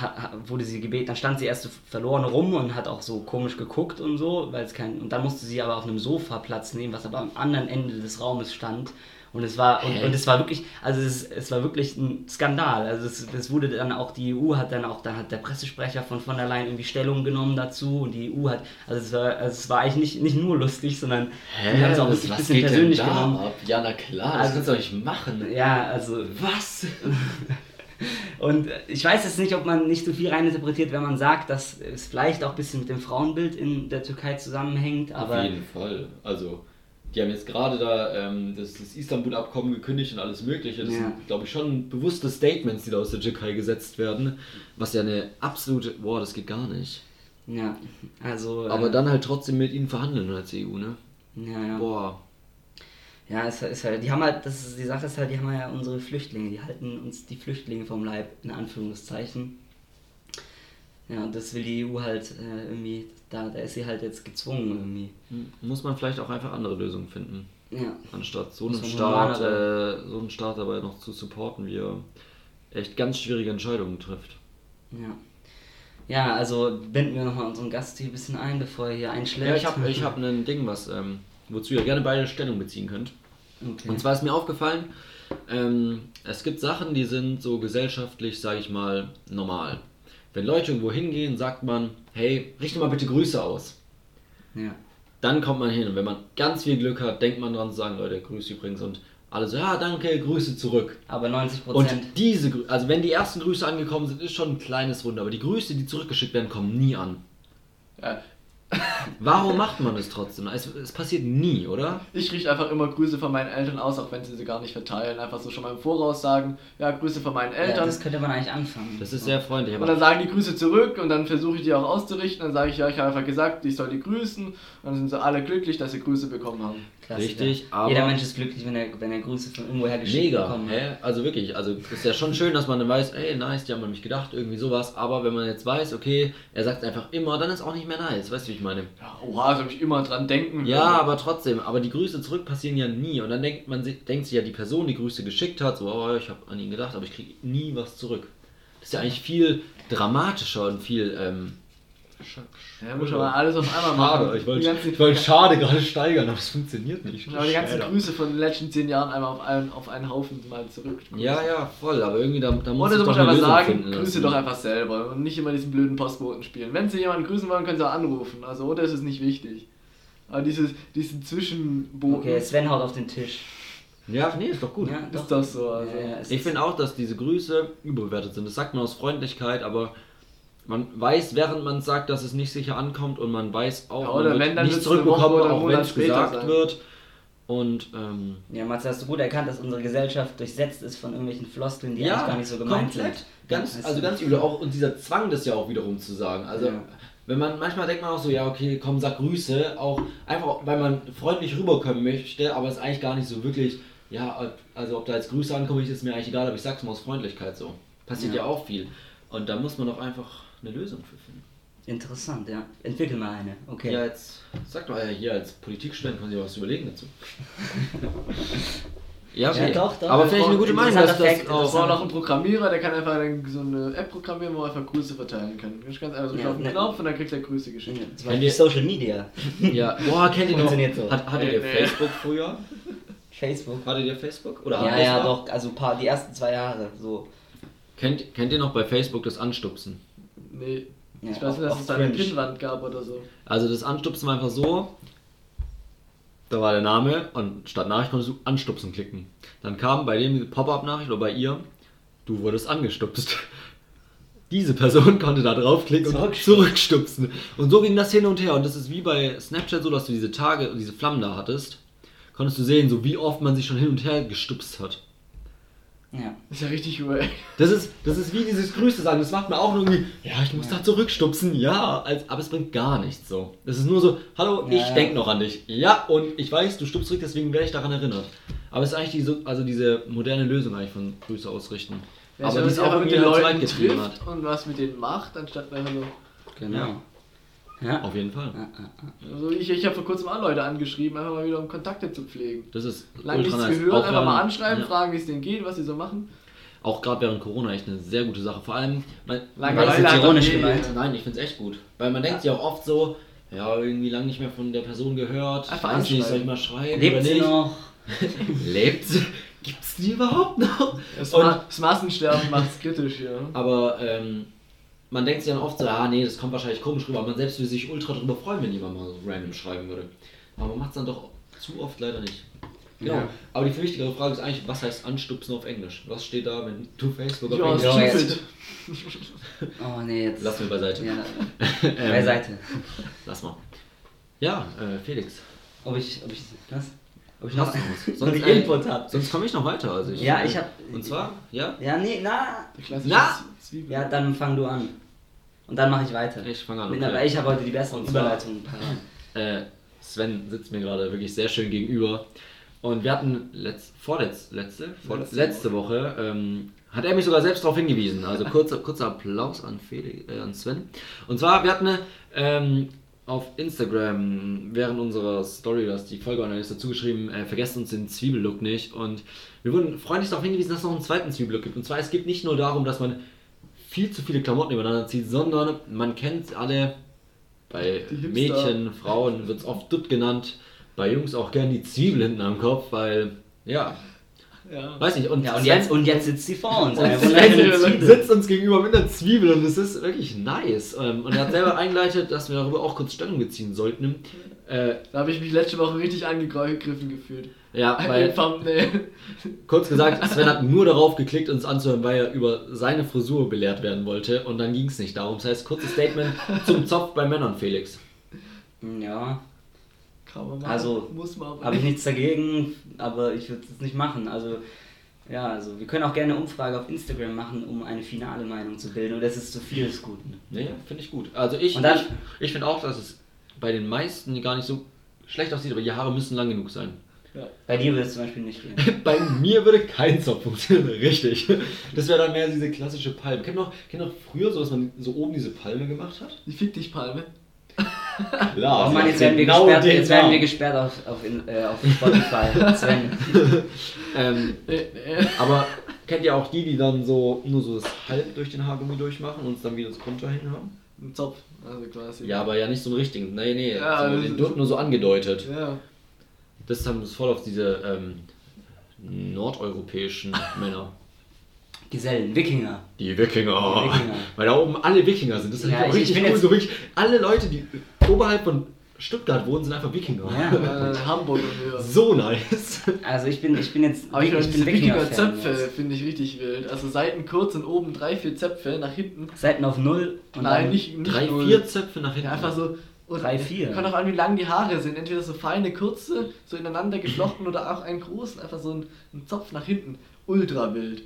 Speaker 1: wurde sie gebeten, dann stand sie erst so verloren rum und hat auch so komisch geguckt und so, weil es kein. Und dann musste sie aber auf einem Sofa Platz nehmen, was aber am anderen Ende des Raumes stand. Und es war, und,
Speaker 2: Hä?
Speaker 1: und es war wirklich, also es, es war wirklich ein Skandal. Also es, es wurde dann auch, die EU hat dann auch, dann hat der Pressesprecher von von der Leyen irgendwie Stellung genommen dazu und die EU hat, also es war, also es war eigentlich nicht, nicht nur lustig, sondern die haben es auch wirklich ein bisschen persönlich genommen.
Speaker 2: ab? Ja, na klar,
Speaker 1: Also-
Speaker 2: kannst du doch nicht machen.
Speaker 1: Ja, also
Speaker 2: Was?
Speaker 1: und ich weiß jetzt nicht, ob man nicht so viel reininterpretiert, wenn man sagt, dass es vielleicht auch ein bisschen mit dem Frauenbild in der Türkei zusammenhängt, aber
Speaker 2: Auf jeden Fall. Also, die haben jetzt gerade da ähm, das, das Istanbul-Abkommen gekündigt und alles Mögliche. Das
Speaker 1: Ja.
Speaker 2: sind, glaube ich, schon bewusste Statements, die da aus der Türkei gesetzt werden. Was ja eine absolute. Boah, das geht gar nicht.
Speaker 1: ja, also
Speaker 2: Aber
Speaker 1: äh,
Speaker 2: dann halt trotzdem mit ihnen verhandeln als EU, ne?
Speaker 1: ja, ja.
Speaker 2: Boah.
Speaker 1: Ja, es ist halt, die haben halt, das ist, die Sache ist halt, die haben ja unsere Flüchtlinge, die halten uns die Flüchtlinge vom Leib, in Anführungszeichen. Ja, und das will die EU halt äh, irgendwie, da, da ist sie halt jetzt gezwungen irgendwie.
Speaker 2: Hm, Muss man vielleicht auch einfach andere Lösungen finden.
Speaker 1: Ja,
Speaker 2: Anstatt so einen Staat, äh, so einen Staat dabei noch zu supporten, wie er echt ganz schwierige Entscheidungen trifft.
Speaker 1: ja. Ja, also binden wir nochmal unseren Gast hier ein bisschen ein, bevor er hier einschlägt.
Speaker 2: Ja, ich habe ich hab ein Ding, was, ähm, wozu ihr gerne beide Stellung beziehen könnt.
Speaker 1: Okay.
Speaker 2: Und zwar ist mir aufgefallen, ähm, es gibt Sachen, die sind so gesellschaftlich, sage ich mal, normal. Wenn Leute irgendwo hingehen, sagt man, hey, richte mal bitte Grüße aus.
Speaker 1: ja.
Speaker 2: Dann kommt man hin und wenn man ganz viel Glück hat, denkt man dran zu sagen, Leute, Grüße übrigens und alle so, ja, danke, Grüße zurück.
Speaker 1: Aber 90
Speaker 2: Und
Speaker 1: Prozent.
Speaker 2: diese, Grü- also wenn die ersten Grüße angekommen sind, ist schon ein kleines Wunder, aber die Grüße, die zurückgeschickt werden, kommen nie an.
Speaker 3: Ja,
Speaker 2: Warum macht man das trotzdem? Es, es passiert nie, oder?
Speaker 3: Ich richte einfach immer Grüße von meinen Eltern aus, auch wenn sie sie gar nicht verteilen. Einfach so schon mal im Voraus sagen, ja, Grüße von meinen
Speaker 1: Ja,
Speaker 3: Eltern.
Speaker 1: das könnte man eigentlich anfangen.
Speaker 2: Das ist sehr freundlich.
Speaker 3: und
Speaker 2: Aber
Speaker 3: dann sagen die Grüße zurück und dann versuche ich die auch auszurichten. Dann sage ich, ja, ich habe einfach gesagt, ich soll die grüßen. Und dann sind sie alle glücklich, dass sie Grüße bekommen haben.
Speaker 1: Klassiker.
Speaker 2: Richtig, aber-
Speaker 1: Jeder Mensch ist glücklich, wenn er, wenn er Grüße von irgendwoher geschickt
Speaker 2: Mega,
Speaker 1: bekommt.
Speaker 2: hä? Also wirklich, also ist ja schon schön, dass man dann weiß, ey, nice, die haben an mich gedacht, irgendwie sowas, aber wenn man jetzt weiß, okay, er sagt einfach immer, dann ist auch nicht mehr nice, weißt du, wie ich meine?
Speaker 3: Oha, soll ich immer dran denken.
Speaker 2: Ja, aber trotzdem, aber die Grüße zurück passieren ja nie und dann denkt man sich, denkt sich ja die Person, die Grüße geschickt hat, so, oh, ich habe an ihn gedacht, aber ich kriege nie was zurück. Das ist ja eigentlich viel dramatischer und viel, ähm,
Speaker 3: Ja, muss man alles auf einmal machen.
Speaker 2: Schade, ich wollte ich wollte schade gerade steigern, aber es funktioniert nicht.
Speaker 3: Aber die ganzen. Grüße von den letzten zehn Jahren einmal auf einen, auf einen Haufen mal zurück.
Speaker 2: Ja, ja, voll, aber irgendwie da, da muss
Speaker 3: Oder du
Speaker 2: doch
Speaker 3: musst
Speaker 2: eine
Speaker 3: einfach
Speaker 2: Lösung
Speaker 3: sagen,
Speaker 2: finden
Speaker 3: grüße
Speaker 2: lassen.
Speaker 3: doch einfach selber und nicht immer diesen blöden Postboten spielen. Wenn sie jemanden grüßen wollen, können sie auch anrufen. Also, oder ist es nicht wichtig. Aber dieses, diesen Zwischenboten.
Speaker 1: Okay, Sven haut auf den Tisch.
Speaker 2: Ja, nee, ist doch gut.
Speaker 1: Ja,
Speaker 3: Ist das so? Also.
Speaker 1: Ja,
Speaker 2: Ich finde auch, dass diese Grüße überbewertet sind. Das sagt man aus Freundlichkeit, aber man weiß, während man sagt, dass es nicht sicher ankommt und man weiß auch,
Speaker 3: Ja,
Speaker 2: man
Speaker 3: oder
Speaker 2: wird
Speaker 3: wenn, dann
Speaker 2: nicht zurückbekommen, auch wenn es
Speaker 3: später
Speaker 2: gesagt
Speaker 3: sein.
Speaker 2: wird. Und ähm,
Speaker 1: Ja, Matze, hast du gut erkannt, dass unsere Gesellschaft durchsetzt ist von irgendwelchen Floskeln, die
Speaker 2: ja,
Speaker 1: eigentlich gar nicht so gemeint
Speaker 2: komplett.
Speaker 1: sind.
Speaker 2: Ganz,
Speaker 1: Weißt
Speaker 2: also ganz übel. Auch, und dieser Zwang, das ja auch wiederum zu sagen. Also,
Speaker 1: Ja.
Speaker 2: wenn man, manchmal denkt man auch so, ja, okay, komm, sag Grüße. Auch einfach, weil man freundlich rüberkommen möchte, aber es ist eigentlich gar nicht so wirklich, ja, also ob da jetzt Grüße ankommen, ist mir eigentlich egal, aber ich sag's mal aus Freundlichkeit so. Passiert ja,
Speaker 1: Ja.
Speaker 2: auch viel. Und da muss man doch einfach eine Lösung für finden.
Speaker 1: Interessant, ja. Entwickel mal eine. Okay.
Speaker 2: Ja, jetzt sag doch, äh, hier als Politikstudent kann sich was überlegen dazu. ja, okay.
Speaker 1: Ja, doch, doch.
Speaker 2: Aber vielleicht eine gute Meinung, dass das auch.
Speaker 3: Es war noch ein Programmierer, der kann einfach so eine App programmieren, wo er einfach Grüße verteilen kann. Du kannst einfach so
Speaker 1: Ja,
Speaker 3: auf den
Speaker 1: ne-
Speaker 3: Knopf und dann kriegt er Grüße geschickt.
Speaker 1: Zum
Speaker 2: Kennt
Speaker 1: Beispiel
Speaker 2: ihr-
Speaker 1: Social Media.
Speaker 2: Ja, boah, kennt ihr noch?
Speaker 1: Funktioniert so.
Speaker 2: Hat, hattet ihr
Speaker 3: Nee, nee.
Speaker 2: Facebook früher?
Speaker 1: Facebook.
Speaker 2: Hattet ihr Facebook? Oder
Speaker 1: Ja, ja, doch. Also paar, die ersten zwei Jahre. So.
Speaker 2: Kennt, kennt ihr noch bei Facebook das Anstupsen?
Speaker 3: Nee.
Speaker 1: Ja,
Speaker 3: ich weiß nicht, dass es da eine. Pinnwand gab oder so.
Speaker 2: Also das Anstupsen war einfach so. Da war der Name und statt Nachricht konntest du Anstupsen klicken. Dann kam bei dem diese Pop-up-Nachricht oder bei ihr, du wurdest angestupst. Diese Person konnte da draufklicken und
Speaker 1: Zurückstupsen.
Speaker 2: zurückstupsen. Und so ging das hin und her. Und das ist wie bei Snapchat so, dass du diese Tage, diese Flammen da hattest. Konntest du sehen, so wie oft man sich schon hin und her gestupst hat.
Speaker 1: Ja.
Speaker 3: Das ist ja richtig wack.
Speaker 2: Das ist, das ist wie dieses Grüße sagen. Das macht man auch nur irgendwie, ja, ich muss da zurückstupsen, ja, als, aber es bringt gar nichts so. Das ist nur so, hallo,
Speaker 1: Ja,
Speaker 2: ich
Speaker 1: ja.
Speaker 2: denke noch an dich. Ja, und ich weiß, du stupst zurück, deswegen werde ich daran erinnert. Aber es ist eigentlich diese, also diese moderne Lösung eigentlich von Grüße ausrichten.
Speaker 3: Wenn
Speaker 2: aber ist auch
Speaker 3: mit
Speaker 2: irgendwie
Speaker 3: den
Speaker 2: weit
Speaker 3: Leuten trifft und was mit denen macht, anstatt einfach nur.
Speaker 1: Genau. Ja.
Speaker 2: Auf jeden Fall.
Speaker 1: Ja, ja, ja.
Speaker 3: Also ich, ich habe vor kurzem auch Leute angeschrieben, einfach mal wieder um Kontakte zu pflegen.
Speaker 2: Das ist
Speaker 3: Lange
Speaker 2: ultra
Speaker 3: nichts
Speaker 2: nice.
Speaker 3: gehört,
Speaker 2: Auch
Speaker 3: einfach mal anschreiben,
Speaker 2: ja.
Speaker 3: fragen, wie es denen geht, was sie so machen.
Speaker 2: Auch gerade während Corona echt eine sehr gute Sache. Vor allem, man,
Speaker 3: Langeweile
Speaker 1: das ist ironisch
Speaker 3: jeder.
Speaker 1: gemeint.
Speaker 2: Nein, ich finde es echt gut. Weil man denkt sich auch oft so, ja, irgendwie lange nicht mehr von der Person gehört.
Speaker 3: Einfach
Speaker 2: Weiß nicht, soll ich mal schreiben
Speaker 1: Lebt
Speaker 2: oder
Speaker 1: sie
Speaker 2: nicht?
Speaker 1: noch?
Speaker 2: Lebt sie? Gibt's die überhaupt noch?
Speaker 3: Das,
Speaker 2: Und-
Speaker 3: Ma das Massensterben macht es kritisch hier.
Speaker 2: Aber ähm, man denkt sich dann oft so, ah nee, das kommt wahrscheinlich komisch rüber. Aber man selbst würde sich ultra darüber freuen, wenn jemand mal so random schreiben würde. Aber man macht es dann doch zu oft leider nicht. Genau.
Speaker 3: Ja.
Speaker 2: Aber die viel wichtigere Frage ist eigentlich, was heißt anstupsen auf Englisch? Was steht da, wenn du Facebook auf Englisch
Speaker 1: Ja,
Speaker 3: stupid.
Speaker 1: Oh nee, jetzt.
Speaker 2: Lass mir beiseite.
Speaker 1: Ja,
Speaker 2: Ähm,
Speaker 1: beiseite.
Speaker 2: Lass mal. Ja, äh, Felix.
Speaker 1: Ob ich, ob ich, was? Ob ich noch, sonst
Speaker 2: Sonst,
Speaker 1: ich Input hab.
Speaker 2: Sonst komme ich noch weiter. Also ich,
Speaker 1: Ja, ich hab-
Speaker 2: Und zwar, ja?
Speaker 1: Ja, nee, na.
Speaker 2: Na!
Speaker 3: Zwiebel.
Speaker 1: Ja, dann fang du an. Und dann mache ich weiter.
Speaker 2: Ich fange an. Okay.
Speaker 1: Ich habe heute die besseren Überleitungen parat.
Speaker 2: Äh, Sven sitzt mir gerade wirklich sehr schön gegenüber. Und wir hatten letzt, vorletz, letzte, vor,
Speaker 3: Letzte
Speaker 2: letzte Woche, ähm, hat er mich sogar selbst darauf hingewiesen. Also kurzer, kurzer Applaus an, Felix, äh, an Sven. Und zwar, wir hatten eine, ähm, auf Instagram während unserer Story, dass die Folgeanalyse dazu geschrieben, äh, vergesst uns den Zwiebellook nicht. Und wir wurden freundlich darauf hingewiesen, dass es noch einen zweiten Zwiebellook gibt. Und zwar, es geht nicht nur darum, dass man viel zu viele Klamotten übereinander zieht, sondern man kennt alle bei. Mädchen, Frauen wird es oft Dutt genannt, bei Jungs auch gern die Zwiebel hinten am Kopf, weil, ja,
Speaker 3: Ja.
Speaker 2: weiß nicht. Und,
Speaker 1: Ja, und jetzt, und jetzt sitzt sie vor uns.
Speaker 2: sitzt uns gegenüber mit einer Zwiebel und es ist wirklich nice. Ähm, Und er hat selber eingeleitet, dass wir darüber auch kurz Stellung beziehen sollten. Äh,
Speaker 3: Da habe ich mich letzte Woche richtig angegriffen gefühlt.
Speaker 2: ja, weil, kurz gesagt, Sven hat nur darauf geklickt, uns anzuhören, weil er über seine Frisur belehrt werden wollte und dann ging es nicht darum. Das heißt, kurzes Statement zum Zopf bei Männern, Felix.
Speaker 1: Ja,
Speaker 3: Kann man machen.
Speaker 1: Also,
Speaker 3: muss man aber
Speaker 1: habe ich nichts dagegen, aber ich würde es nicht machen. Also, ja, also wir können auch gerne eine Umfrage auf Instagram machen, um eine finale Meinung zu bilden. Und das ist zu viel des Guten.
Speaker 2: Nee, finde ich gut. Also ich,
Speaker 1: dann-
Speaker 2: ich, ich finde auch, dass es bei den meisten gar nicht so schlecht aussieht, aber die Haare müssen lang genug sein.
Speaker 3: Ja.
Speaker 1: Bei dir würde es zum Beispiel nicht gehen.
Speaker 2: Bei mir würde kein Zopf funktionieren, richtig. Das wäre dann mehr diese klassische Palme. Kennt noch, kennt noch früher so, dass man so oben diese Palme gemacht hat?
Speaker 3: Die fick dich Palme.
Speaker 2: Klar.
Speaker 1: Oh Mann, jetzt werden wir
Speaker 2: genau
Speaker 1: gesperrt, jetzt werden wir gesperrt auf, auf, in, äh, auf Spotify. Sven.
Speaker 2: ähm, aber kennt ihr auch die, die dann so nur so das Halb durch den Haargummi durchmachen und es dann wieder so runterhängen haben?
Speaker 3: Ein Zopf. Also quasi.
Speaker 2: Ja, aber ja nicht so einen richtigen. Nee, nee.
Speaker 3: Ja,
Speaker 2: so,
Speaker 3: das
Speaker 2: den wird nur so angedeutet.
Speaker 3: Ja.
Speaker 2: Das haben das voll auf diese ähm, nordeuropäischen Männer.
Speaker 1: Gesellen, Wikinger.
Speaker 2: Die Wikinger.
Speaker 1: Die Wikinger.
Speaker 2: Weil da oben alle Wikinger sind. Das ist
Speaker 1: Ja, ich- ich
Speaker 2: richtig
Speaker 1: bin
Speaker 2: cool.
Speaker 1: jetzt-
Speaker 2: So wirklich alle Leute, die oberhalb von Stuttgart wohnen, sind einfach Wikinger.
Speaker 1: Ja.
Speaker 3: Äh, Hamburg und höher.
Speaker 2: So nice.
Speaker 1: Also ich bin, ich bin jetzt
Speaker 3: Aber ich,
Speaker 1: ich bin
Speaker 3: Wikinger Zöpfe finde ich richtig wild. Also Seiten kurz und oben drei, vier Zöpfe nach hinten.
Speaker 1: Seiten auf Null und
Speaker 3: Nein,
Speaker 1: dann
Speaker 3: nicht, nicht
Speaker 2: Drei,
Speaker 3: null.
Speaker 2: vier Zöpfe nach hinten.
Speaker 3: Ja, einfach so. Und
Speaker 1: Drei, vier.
Speaker 3: Kommt auch an, wie lang die Haare sind. Entweder so feine, kurze, so ineinander geflochten oder auch einen großen, einfach so ein, ein Zopf nach hinten. Ultra wild.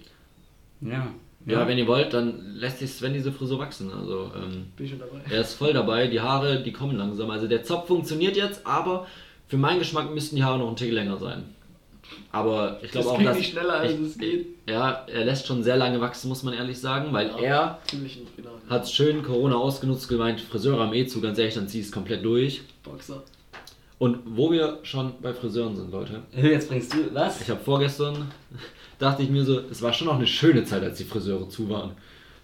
Speaker 1: Ja.
Speaker 2: Ja, wenn ihr wollt, dann lässt sich Sven diese Frisur wachsen. Also, ähm,
Speaker 3: Bin ich schon dabei.
Speaker 2: er ist voll dabei. Die Haare, die kommen langsam. Also, der Zopf funktioniert jetzt, aber für meinen Geschmack müssten die Haare noch ein Tick länger sein. Aber ich glaube auch, dass.
Speaker 3: nicht schneller, als
Speaker 2: ich,
Speaker 3: es geht.
Speaker 2: Ja, er lässt schon sehr lange wachsen, muss man ehrlich sagen, weil er
Speaker 3: Ziemlich genau.
Speaker 2: hat schön Corona ausgenutzt, gemeint, Friseure am eh zu, ganz ehrlich, dann zieh es komplett durch.
Speaker 3: Boxer.
Speaker 2: Und wo wir schon bei Friseuren sind, Leute,
Speaker 1: Jetzt bringst du was?
Speaker 2: ich habe vorgestern, dachte ich mir so, es war schon noch eine schöne Zeit, als die Friseure zu waren.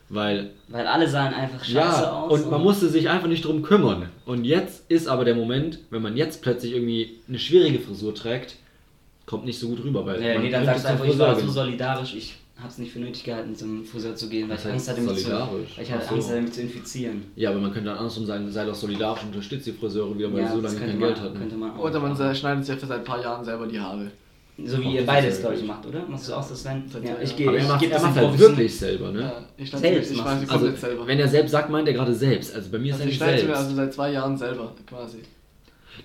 Speaker 2: Weil,
Speaker 1: Weil alle sahen einfach scheiße
Speaker 2: ja,
Speaker 1: aus.
Speaker 2: und man musste sich einfach nicht drum kümmern. Und jetzt ist aber der Moment, wenn man jetzt plötzlich irgendwie eine schwierige Frisur trägt, kommt nicht so gut rüber, weil
Speaker 1: Nee,
Speaker 2: man
Speaker 1: nee, dann sagst du einfach, ich war so solidarisch, ich hab's nicht für nötig gehalten, zum Friseur zu gehen, weil
Speaker 2: Was
Speaker 1: ich Angst hatte, mich zu, weil ich hatte
Speaker 2: so.
Speaker 1: Angst hatte, mich zu infizieren.
Speaker 2: Ja, aber man könnte dann andersrum sagen, sei doch solidarisch und unterstützt die Friseure wieder, weil sie so
Speaker 1: das
Speaker 2: lange kein
Speaker 1: man,
Speaker 2: Geld hatten.
Speaker 1: Könnte man.
Speaker 3: Oder man schneidet sich ja für seit ein paar Jahren selber die Haare.
Speaker 1: so wie ihr
Speaker 2: das
Speaker 1: beides,
Speaker 2: ist
Speaker 1: glaube ich,
Speaker 2: ja
Speaker 1: macht, oder? Machst du auch das, Sven? Ja, ich gehe,
Speaker 2: Aber er
Speaker 1: ich
Speaker 2: macht er
Speaker 1: das
Speaker 2: macht halt wirklich selber, ne?
Speaker 3: Ja, ich schneide
Speaker 1: Selbst
Speaker 3: ich ich
Speaker 2: Also,
Speaker 3: komplett selber.
Speaker 2: wenn er selbst sagt, meint er gerade selbst. Also bei mir ist
Speaker 3: also
Speaker 2: er
Speaker 3: ich
Speaker 2: nicht
Speaker 3: schneide
Speaker 2: selbst.
Speaker 3: mir also seit zwei Jahren selber, quasi.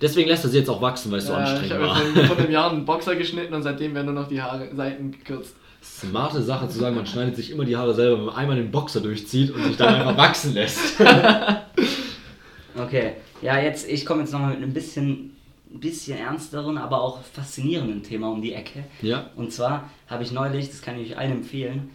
Speaker 2: Deswegen lässt er sie jetzt auch wachsen, weil es so
Speaker 3: Ja, ich
Speaker 2: anstrengend
Speaker 3: habe
Speaker 2: war.
Speaker 3: vor, vor einem Jahr einen Boxer geschnitten und seitdem werden nur noch die Haare, Seiten gekürzt.
Speaker 2: Smarte Sache zu sagen, man schneidet sich immer die Haare selber, wenn man einmal den Boxer durchzieht und sich dann einfach wachsen lässt.
Speaker 1: Okay, ja, jetzt, ich komme jetzt nochmal mit einem bisschen, ein bisschen ernsteren, aber auch faszinierenden Thema um die Ecke.
Speaker 2: Ja.
Speaker 1: Und zwar habe ich neulich, das kann ich euch allen empfehlen,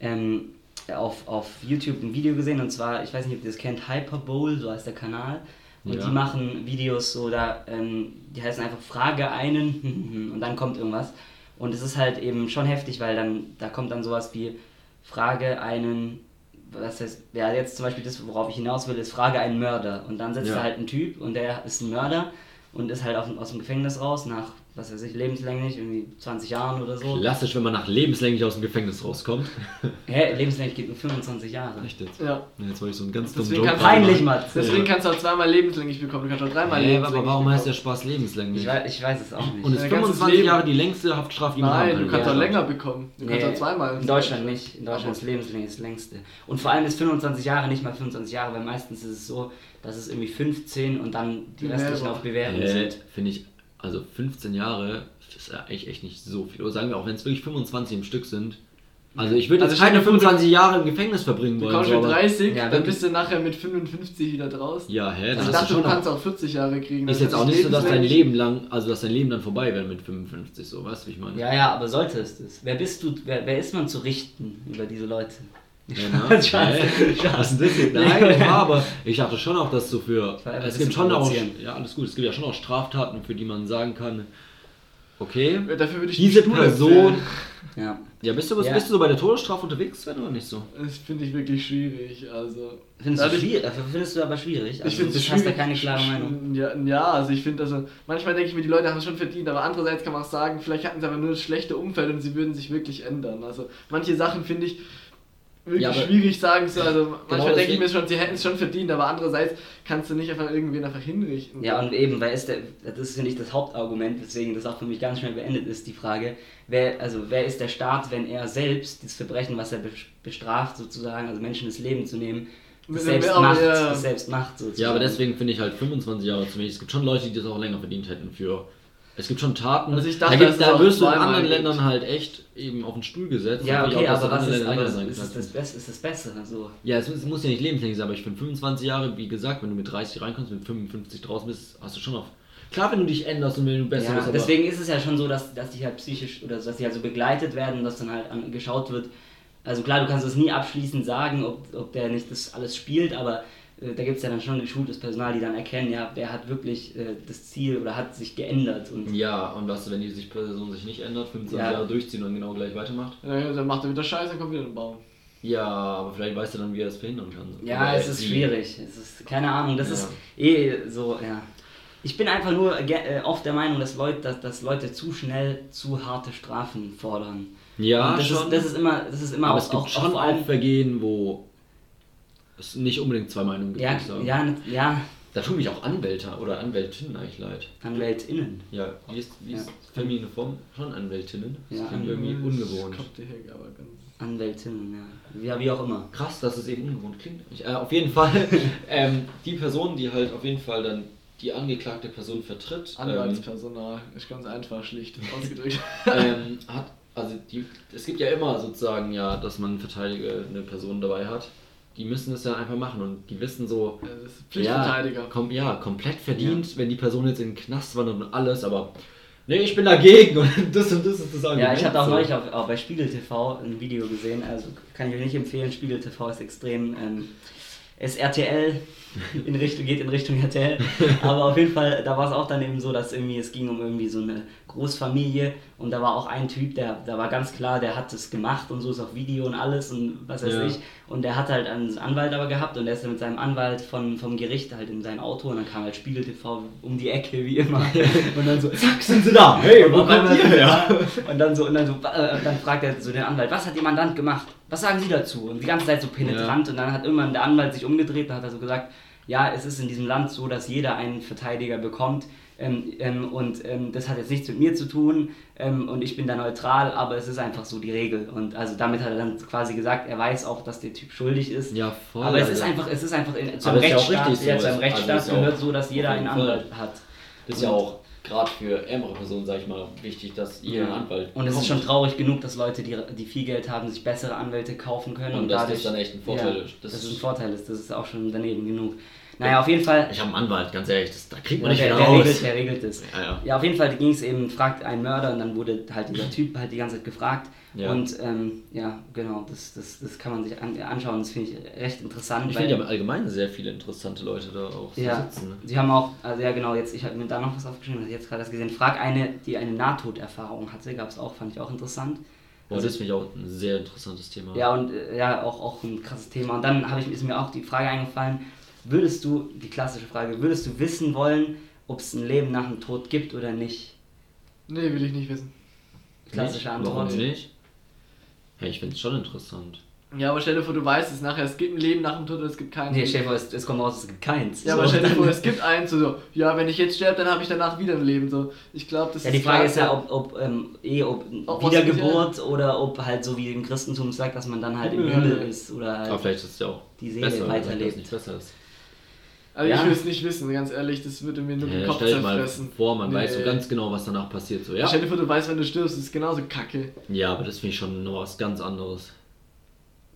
Speaker 1: ähm, auf, auf YouTube ein Video gesehen und zwar, ich weiß nicht, ob ihr das kennt, Hyperbowl, so heißt der Kanal. Und
Speaker 2: Ja.
Speaker 1: die machen Videos so, da, ähm, die heißen einfach Frage einen und dann kommt irgendwas. Und es ist halt eben schon heftig, weil dann, da kommt dann sowas wie Frage einen, was heißt, ja jetzt zum Beispiel das, worauf ich hinaus will, ist Frage einen Mörder. Und dann sitzt
Speaker 2: Ja.
Speaker 1: da halt ein Typ und der ist ein Mörder und ist halt auf, aus dem Gefängnis raus nach, was weiß ich, lebenslänglich, irgendwie 20 Jahren oder so.
Speaker 2: Klassisch, wenn man nach lebenslänglich aus dem Gefängnis rauskommt.
Speaker 1: Hä, lebenslänglich geht nur 25 Jahre.
Speaker 2: Echt jetzt?
Speaker 3: Ja.
Speaker 2: Ja, Jetzt wollte ich so einen ganz dummen Joke
Speaker 3: kannst
Speaker 1: Peinlich. Mats.
Speaker 3: Deswegen kannst du auch zweimal lebenslänglich bekommen, du kannst auch dreimal
Speaker 2: Hä,
Speaker 3: lebenslänglich
Speaker 2: aber warum heißt der
Speaker 3: bekommen.
Speaker 2: Spaß lebenslänglich?
Speaker 1: Ich weiß, ich weiß es auch nicht.
Speaker 2: Und ist
Speaker 3: ganzes
Speaker 2: 25
Speaker 3: Leben.
Speaker 2: Jahre die längste Haftstrafe, die man
Speaker 3: Nein, du kannst
Speaker 1: Ja.
Speaker 3: auch länger bekommen. Du kannst
Speaker 1: Nee,
Speaker 3: auch zweimal.
Speaker 1: In Deutschland nicht. In Deutschland ist lebenslänglich das längste. Und vor allem ist 25 Jahre nicht mal 25 Jahre, weil meistens ist es so, dass es irgendwie 15 und dann die
Speaker 3: Ja,
Speaker 1: restlichen auf Bewährung
Speaker 2: Äh,
Speaker 1: sind.
Speaker 2: Finde ich, also 15 Jahre ist ja eigentlich echt nicht so viel. Oder sagen wir auch, wenn es wirklich 25 im Stück sind. Also ich würde
Speaker 3: Also
Speaker 2: keine
Speaker 3: dir vor, du-
Speaker 2: 25 Jahre im Gefängnis verbringen
Speaker 3: Du
Speaker 2: wollen.
Speaker 3: kommst
Speaker 2: so,
Speaker 3: mit
Speaker 2: aber-
Speaker 3: 30,
Speaker 1: Ja,
Speaker 3: dann bist du nachher mit 55 wieder draußen.
Speaker 2: Ja, hä?
Speaker 3: Also
Speaker 2: Dann
Speaker 3: ich dachte,
Speaker 2: du
Speaker 3: du kannst auch 40 Jahre kriegen.
Speaker 2: ist jetzt auch nicht so, dass dein. Leben lang, also dass dein Leben dann vorbei wäre mit 55, so, weißt du, wie ich meine?
Speaker 1: Ja, ja, aber sollte es das? Wer bist du, wer, wer ist man zu richten über diese Leute?
Speaker 2: Ja, ist das jetzt? Nein, aber ich dachte schon auch, dass so für. Es gibt schon auch. Ja, alles gut. Es gibt ja schon auch Straftaten, für die man sagen kann, okay,
Speaker 3: Dafür würde ich
Speaker 2: diese Person.
Speaker 3: empfehlen.
Speaker 1: Ja.
Speaker 2: Ja, bist du,
Speaker 1: Ja.
Speaker 2: bist du so bei der Todesstrafe unterwegs, Sven, oder nicht so?
Speaker 3: Das finde ich wirklich schwierig. Also.
Speaker 1: Findest du schwierig? Dafür findest du aber schwierig. Also
Speaker 3: Ich finde
Speaker 1: du
Speaker 3: es
Speaker 1: hast da keine klare Meinung.
Speaker 3: Ja, ja, also ich finde, also manchmal denke ich mir, die Leute haben es schon verdient, aber andererseits kann man auch sagen, vielleicht hatten sie aber nur das schlechte Umfeld und sie würden sich wirklich ändern. Also manche Sachen finde ich wirklich
Speaker 2: Ja,
Speaker 3: schwierig sagen zu. Also manchmal denke ich mir schon, sie hätten es schon verdient, aber andererseits kannst du nicht einfach irgendwen einfach hinrichten.
Speaker 1: Ja, und eben, weil ist der, das ist, finde ich, das Hauptargument, weswegen das auch für mich ganz schnell beendet ist, die Frage, wer, also wer ist der Staat, wenn er selbst das Verbrechen, was er be- bestraft, sozusagen, also Menschen das Leben zu nehmen, das selbst
Speaker 3: Mehr-
Speaker 1: macht,
Speaker 3: ja.
Speaker 1: das selbst macht, sozusagen.
Speaker 2: Ja, aber deswegen finde ich halt 25 Jahre zu wenig. Es gibt schon Leute, die das auch länger verdient hätten für. Es gibt schon Taten.
Speaker 3: Also ich dachte,
Speaker 2: da, gibt, wirst du in anderen
Speaker 3: gibt.
Speaker 2: Ländern halt echt eben auf den Stuhl gesetzt.
Speaker 1: Ja,
Speaker 2: Und
Speaker 1: okay, aber was ist, aber ist,
Speaker 2: sein
Speaker 1: ist, das Beste, ist das Bessere, so.
Speaker 2: Ja, es muss, es muss ja nicht lebenslänglich sein, aber ich finde 25 Jahre, wie gesagt, wenn du mit 30 reinkommst, mit 55 draußen bist, hast du schon noch. Klar, wenn du dich änderst und wenn du besser
Speaker 1: Ja,
Speaker 2: bist,
Speaker 1: deswegen ist es ja schon so, dass, dass die halt psychisch oder dass die halt so begleitet werden, dass dann halt geschaut wird. Also klar, du kannst es nie abschließend sagen, ob, ob der nicht das alles spielt, aber da gibt es ja dann schon geschultes Personal, die dann erkennen, ja, wer hat wirklich äh, das Ziel oder hat sich geändert. Und
Speaker 2: Ja, und was, wenn die sich Person sich nicht ändert, 25
Speaker 1: Ja.
Speaker 2: Jahre durchziehen und genau gleich weitermacht?
Speaker 3: Ja, dann macht er wieder Scheiße, dann kommt wieder ein Baum.
Speaker 2: Ja, aber vielleicht weißt du dann, wie er das verhindern kann.
Speaker 1: ja,
Speaker 2: Oder
Speaker 1: es ist schwierig. Es ist, keine Ahnung, das
Speaker 2: Ja.
Speaker 1: ist eh so, ja. Ich bin einfach nur äh, oft der Meinung, dass Leute, dass, dass Leute zu schnell zu harte Strafen fordern.
Speaker 2: Ja,
Speaker 1: Und das,
Speaker 2: schon.
Speaker 1: Ist, das ist immer, das ist immer
Speaker 2: aber
Speaker 1: auch,
Speaker 2: es gibt
Speaker 1: auch,
Speaker 2: schon
Speaker 1: auch
Speaker 2: auch,
Speaker 1: vor allem
Speaker 2: Vergehen, wo es nicht unbedingt zwei Meinungen gibt.
Speaker 1: Ja,
Speaker 2: sagen.
Speaker 1: ja, ja,
Speaker 2: Da tun mich auch Anwälte oder Anwältinnen eigentlich leid.
Speaker 1: AnwältInnen.
Speaker 2: Ja, wie ist, wie ist
Speaker 1: Ja.
Speaker 2: feminine Form? Schon Anwältinnen. Das
Speaker 1: Ja,
Speaker 2: klingt irgendwie ungewohnt.
Speaker 3: Aber ganz.
Speaker 1: AnwältInnen, ja. Ja, wie auch immer.
Speaker 2: Krass, dass es eben ungewohnt klingt. Ich, äh, auf jeden Fall, ähm, die Person, die halt auf jeden Fall dann die angeklagte Person vertritt, ähm,
Speaker 3: Anwaltspersonal, ist ganz einfach, schlicht ausgedrückt.
Speaker 2: ähm, hat, also die, es gibt ja immer sozusagen ja, dass man Verteidiger eine Person dabei hat. Die müssen es dann einfach machen und die wissen so,
Speaker 3: Ja, das ist Pflichtverteidiger.
Speaker 2: Ja, kom ja, komplett verdient, wenn die Person jetzt in den Knast wandert und alles, aber nee, ich bin dagegen und das und das ist das Argument.
Speaker 1: Ja, ich hatte auch neulich auf, auch bei Spiegel TV ein Video gesehen, also kann ich euch nicht empfehlen, Spiegel TV ist extrem, ähm, ist RTL, in Richtung, geht in Richtung RTL, aber auf jeden Fall, da war es auch dann eben so, dass irgendwie, es ging um irgendwie so eine Großfamilie und da war auch ein Typ, der, da war ganz klar, der hat das gemacht und so ist auf Video und alles und was weiß
Speaker 2: Ja.
Speaker 1: ich und der hat halt einen Anwalt aber gehabt und der ist dann mit seinem Anwalt von, vom Gericht halt in sein Auto und dann kam halt Spiegel TV um die Ecke, wie immer und dann so,
Speaker 2: Zack, sind sie da! Hey, wo
Speaker 1: und dann,
Speaker 2: kommt ihr her?
Speaker 1: und dann so, und dann so, äh, dann fragt er so den Anwalt, was hat Ihr Mandant gemacht? Was sagen Sie dazu? Und die ganze Zeit so penetrant. Und dann hat irgendwann der Anwalt sich umgedreht und hat er so gesagt, ja, es ist in diesem Land so, dass jeder einen Verteidiger bekommt. Ähm, ähm, und ähm, das hat jetzt nichts mit mir zu tun ähm, und ich bin da neutral, aber es ist einfach so die Regel. Und also damit hat er dann quasi gesagt, er weiß auch, dass der Typ schuldig ist.
Speaker 2: Ja, voll.
Speaker 1: aber es ist
Speaker 2: Alter.
Speaker 1: einfach, es ist einfach in, zu einem
Speaker 2: ja
Speaker 1: Rechtsstaat,
Speaker 2: richtig so.
Speaker 1: ja, zu einem
Speaker 2: Also
Speaker 1: Rechtsstaat
Speaker 2: ja
Speaker 1: gehört so, dass jeder einen. Anwalt hat.
Speaker 2: Das ist ja auch gerade für ärmere Personen, sag ich mal, wichtig, dass ihr einen Anwalt
Speaker 1: Und es ist schon traurig genug, dass Leute, die, die viel Geld haben, sich bessere Anwälte kaufen können.
Speaker 2: Und
Speaker 1: Und,
Speaker 2: dass das
Speaker 1: dadurch,
Speaker 2: dann echt ein Vorteil
Speaker 1: ja,
Speaker 2: ist.
Speaker 1: Das
Speaker 2: Das ist-
Speaker 1: ein Vorteil ist, das ist auch schon daneben genug. Naja, auf jeden Fall.
Speaker 2: Ich habe einen Anwalt, ganz ehrlich, das, da kriegt
Speaker 1: Ja,
Speaker 2: man nicht
Speaker 1: der,
Speaker 2: wieder
Speaker 1: der,
Speaker 2: raus.
Speaker 1: regelt, der regelt es.
Speaker 2: Ja, ja.
Speaker 1: Ja, auf jeden Fall ging es eben, fragt ein Mörder und dann wurde halt dieser Typ halt die ganze Zeit gefragt.
Speaker 2: Ja.
Speaker 1: Und ähm, ja, genau, das, das, das kann man sich an, anschauen, das finde ich recht interessant.
Speaker 2: Ich finde ja im Allgemeinen sehr viele interessante Leute da auch
Speaker 1: Ja,
Speaker 2: sitzen. Ne?
Speaker 1: sie haben auch, also ja genau, jetzt, ich habe mir da noch was aufgeschrieben, das ich jetzt gerade erst gesehen. Frag eine, die eine Nahtoderfahrung hatte, gab es auch, fand ich auch interessant.
Speaker 2: Boah, das finde ich auch ein sehr interessantes Thema.
Speaker 1: Ja, und äh, ja, auch, auch ein krasses Thema. Und dann habe ich, ist mir auch die Frage eingefallen, würdest du, die klassische Frage, würdest du wissen wollen, ob es ein Leben nach dem Tod gibt oder nicht?
Speaker 3: Nee, will ich nicht wissen.
Speaker 1: Klassische
Speaker 2: Nicht?
Speaker 1: Antwort.
Speaker 2: Warum nicht? Hey, ich finde es schon interessant.
Speaker 3: Ja, aber stell dir vor, du weißt es nachher, es gibt ein Leben nach dem Tod oder es gibt keins.
Speaker 1: Nee, stell dir vor, es, es kommt raus, es gibt keins.
Speaker 3: ja,
Speaker 1: So,
Speaker 3: aber stell dir vor, es gibt eins, so, so, ja, wenn ich jetzt sterbe, dann habe ich danach wieder ein Leben. So. Ich glaube, das
Speaker 1: Ja,
Speaker 3: ist
Speaker 1: die Frage
Speaker 3: klar,
Speaker 1: ist ja, ob, ob ähm, eh, ob
Speaker 3: Ob
Speaker 1: Wiedergeburt oder ob halt so wie im Christentum sagt, dass man dann halt im
Speaker 3: Himmel,
Speaker 1: ist oder halt
Speaker 2: Aber vielleicht ist es ja auch
Speaker 1: die Seele
Speaker 2: besser,
Speaker 1: weiterlebt.
Speaker 2: nicht besser ist.
Speaker 3: Also
Speaker 1: Ja.
Speaker 3: ich will es nicht wissen, ganz ehrlich, das würde mir nur den
Speaker 2: Ja,
Speaker 3: Kopf
Speaker 2: stell dir mal
Speaker 3: zerfressen.
Speaker 2: vor, man
Speaker 3: Nee.
Speaker 2: weiß so ganz genau, was danach passiert. So, ja.
Speaker 3: Stell dir vor, du weißt, wenn du stirbst, das ist genauso kacke.
Speaker 2: ja, aber das finde ich schon noch was ganz anderes.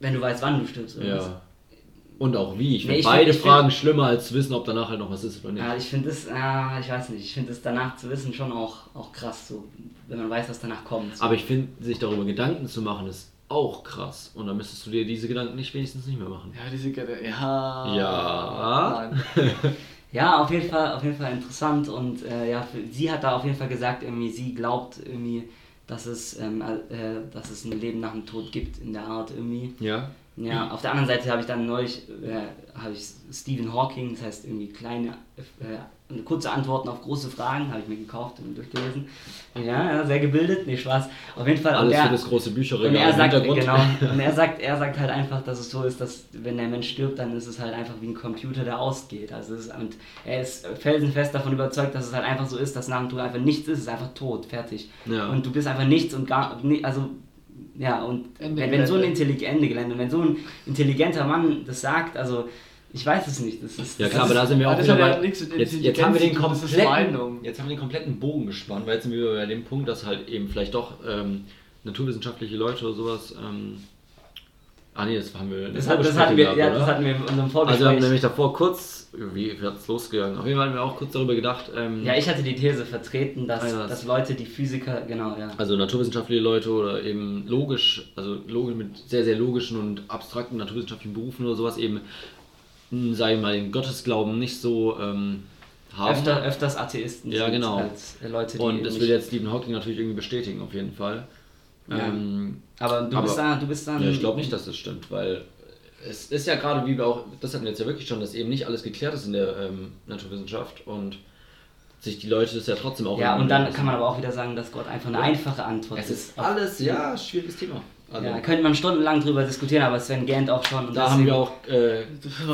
Speaker 1: Wenn du weißt, wann du stirbst. Oder was?
Speaker 2: Ja. Und auch wie. Ich
Speaker 1: Nee,
Speaker 2: finde
Speaker 1: ich
Speaker 2: beide
Speaker 1: find-
Speaker 2: Fragen schlimmer, als zu wissen, ob danach halt noch was ist oder nicht.
Speaker 1: Ja, ich finde das, ah, ich weiß nicht, ich finde das danach zu wissen schon auch, auch krass, so, wenn man weiß, was danach kommt. So.
Speaker 2: Aber ich finde, sich darüber Gedanken zu machen, ist auch krass. Und dann müsstest du dir diese Gedanken nicht wenigstens nicht mehr machen.
Speaker 3: Ja, diese Kette, ja.
Speaker 2: Ja.
Speaker 1: Ja, auf jeden Fall, auf jeden Fall interessant und äh, ja, für, sie hat da auf jeden Fall gesagt, irgendwie, sie glaubt irgendwie, dass es, ähm, äh, dass es ein Leben nach dem Tod gibt in der Art irgendwie.
Speaker 2: Ja.
Speaker 1: Ja, auf der anderen Seite habe ich dann neulich äh, habe ich Stephen Hawking, das heißt irgendwie kleine, äh, kurze Antworten auf große Fragen, habe ich mir gekauft und durchgelesen. Ja, ja, sehr gebildet, nee, Spaß. Auf jeden Fall.
Speaker 2: Alles
Speaker 1: der-
Speaker 2: für das große Bücherregal
Speaker 1: und er
Speaker 2: im
Speaker 1: sagt,
Speaker 2: Hintergrund.
Speaker 1: genau, und er sagt, er sagt halt einfach, dass es so ist, dass wenn der Mensch stirbt, dann ist es halt einfach wie ein Computer, der ausgeht. Also es ist, und er ist felsenfest davon überzeugt, dass es halt einfach so ist, dass nach dem Tod einfach nichts ist, es ist einfach tot, fertig.
Speaker 2: Ja.
Speaker 1: Und du bist einfach nichts und gar, ni- also ja, und wenn, so ein wenn so ein intelligenter Mann das sagt, also ich weiß es nicht. Das ist,
Speaker 2: Ja klar, aber da sind wir auch wieder bei, jetzt, jetzt haben wir den kompletten, jetzt haben wir den kompletten Bogen gespannt, weil jetzt sind wir bei dem Punkt, dass halt eben vielleicht doch ähm, naturwissenschaftliche Leute oder sowas. Ähm, ah nee, das haben wir.
Speaker 1: das, hat, das, hatten wir,
Speaker 2: gehabt,
Speaker 1: ja, das hatten wir in unserem
Speaker 2: Also
Speaker 1: Vorgespräch.
Speaker 2: wir haben nämlich davor kurz, wie hat es losgegangen? Auf jeden Fall haben wir auch kurz darüber gedacht. Ähm,
Speaker 1: ja, ich hatte die These vertreten, dass, dass Leute, die Physiker, genau, ja.
Speaker 2: Also naturwissenschaftliche Leute oder eben logisch, also logisch mit sehr, sehr logischen und abstrakten naturwissenschaftlichen Berufen oder sowas eben, mh, sag ich mal, den Gottesglauben nicht so ähm, haben.
Speaker 1: Öfter, öfters Atheisten
Speaker 2: Ja,
Speaker 1: sind
Speaker 2: genau.
Speaker 1: als äh, Leute, die
Speaker 2: und das will jetzt Stephen Hawking natürlich irgendwie bestätigen, auf jeden Fall.
Speaker 1: Ja.
Speaker 2: Ähm,
Speaker 1: Aber du
Speaker 2: aber-
Speaker 1: bist da, du bist dann.
Speaker 2: ja, ich glaube nicht, dass das stimmt, weil es ist ja gerade, wie wir auch, das hatten wir jetzt ja wirklich schon, dass eben nicht alles geklärt ist in der ähm, Naturwissenschaft und sich die Leute das ja trotzdem auch.
Speaker 1: Ja, und dann kann man aber auch wieder sagen, dass Gott einfach eine einfache Antwort
Speaker 2: Es
Speaker 1: ist.
Speaker 2: ist alles, ja, schwieriges Thema. Also,
Speaker 1: Ja, da könnte man stundenlang drüber diskutieren, aber Sven gähnt auch schon. und
Speaker 2: da haben wir auch äh,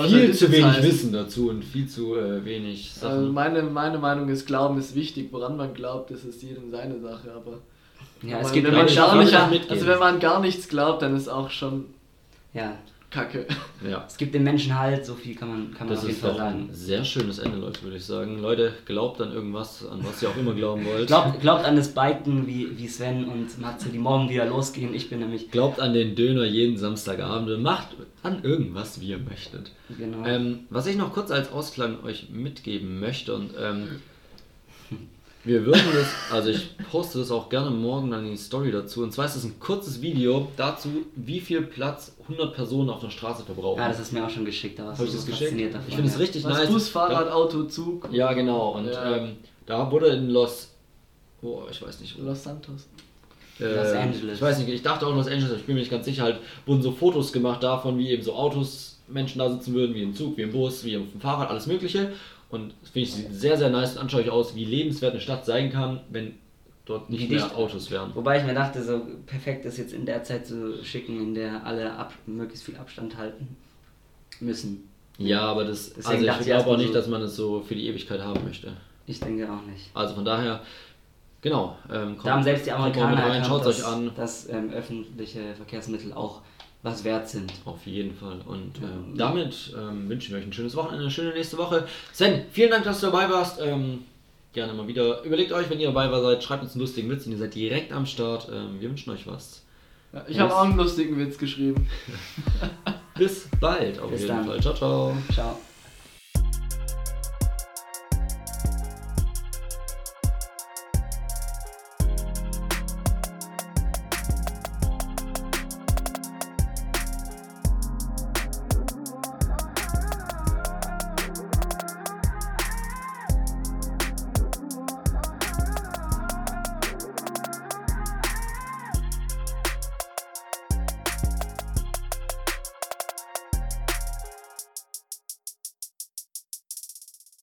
Speaker 2: viel zu wenig
Speaker 3: heißen?
Speaker 2: Wissen dazu und viel zu äh, wenig
Speaker 3: Also
Speaker 2: Sachen.
Speaker 3: meine, meine Meinung ist, Glauben ist wichtig. Woran man glaubt, das ist jedem seine Sache. Aber
Speaker 1: Ja,
Speaker 3: wenn
Speaker 1: es gibt
Speaker 3: man,
Speaker 1: Menschen,
Speaker 3: gar nicht, also wenn man gar nichts glaubt, dann ist auch schon
Speaker 1: ja,
Speaker 3: Kacke.
Speaker 2: ja.
Speaker 1: es gibt den Menschen halt, so viel kann man, kann man
Speaker 2: Das
Speaker 1: auf jeden Fall sagen.
Speaker 2: ein sehr schönes Ende, Leute, würde ich sagen. Leute, glaubt an irgendwas, an was ihr auch immer glauben wollt.
Speaker 1: Glaubt, glaubt an das Biken wie, wie Sven und Matze, die morgen wieder losgehen. Ich bin nämlich.
Speaker 2: Glaubt an den Döner jeden Samstagabend und macht an irgendwas, wie ihr möchtet.
Speaker 1: Genau.
Speaker 2: Ähm, was ich noch kurz als Ausklang euch mitgeben möchte und ähm, wir würden das, also ich poste das auch gerne morgen dann in die Story dazu. Und zwar ist es ein kurzes Video dazu, wie viel Platz 100 Personen auf der Straße verbrauchen.
Speaker 1: ja, das ist mir auch schon geschickt. Da warst
Speaker 2: Habe
Speaker 1: du
Speaker 2: ich das
Speaker 1: so
Speaker 2: geschickt?
Speaker 1: davon.
Speaker 2: Ich finde es
Speaker 1: ja.
Speaker 2: richtig
Speaker 3: Was
Speaker 2: nice.
Speaker 3: Bus, Fahrrad, Auto, Zug.
Speaker 2: Ja, genau. Und
Speaker 3: Ja.
Speaker 2: ähm, da wurde in Los, oh, ich weiß nicht, wo.
Speaker 3: Los Santos.
Speaker 2: Äh,
Speaker 1: Los Angeles.
Speaker 2: Ich weiß nicht, ich dachte auch Los Angeles, aber ich bin mir nicht ganz sicher. Halt wurden so Fotos gemacht davon, wie eben so Autos, Menschen da sitzen würden, wie im Zug, wie im Bus, wie auf dem Fahrrad, alles Mögliche. Und das finde ich sieht sehr, sehr nice und anschaulich aus, wie lebenswert eine Stadt sein kann, wenn dort nicht mehr
Speaker 1: dicht-
Speaker 2: Autos wären.
Speaker 1: Wobei ich mir dachte, so perfekt ist jetzt in der Zeit zu schicken, in der alle ab, möglichst viel Abstand halten müssen.
Speaker 2: Ja, aber das,
Speaker 1: Deswegen
Speaker 2: also ich glaube auch nicht,
Speaker 1: so-
Speaker 2: dass man es so für die Ewigkeit haben möchte.
Speaker 1: Ich denke auch nicht.
Speaker 2: Also von daher, genau. Ähm,
Speaker 1: Da haben selbst die
Speaker 2: kommt
Speaker 1: Amerikaner
Speaker 2: rein,
Speaker 1: erkannt,
Speaker 2: schaut
Speaker 1: dass,
Speaker 2: euch an.
Speaker 1: dass ähm, öffentliche Verkehrsmittel auch was wert sind.
Speaker 2: Auf jeden Fall. Und
Speaker 1: Ja.
Speaker 2: ähm, damit ähm, wünschen wir euch ein schönes Wochenende, eine schöne nächste Woche. Sven, vielen Dank, dass du dabei warst. Ähm, gerne mal wieder. Überlegt euch, wenn ihr dabei war, seid, schreibt uns einen lustigen Witz und ihr seid direkt am Start. Ähm, wir wünschen euch was.
Speaker 3: Ja, ich habe auch einen lustigen Witz geschrieben.
Speaker 2: Bis bald auf
Speaker 1: Bis
Speaker 2: jeden
Speaker 1: dann.
Speaker 2: Fall. Ciao, ciao.
Speaker 1: Ciao.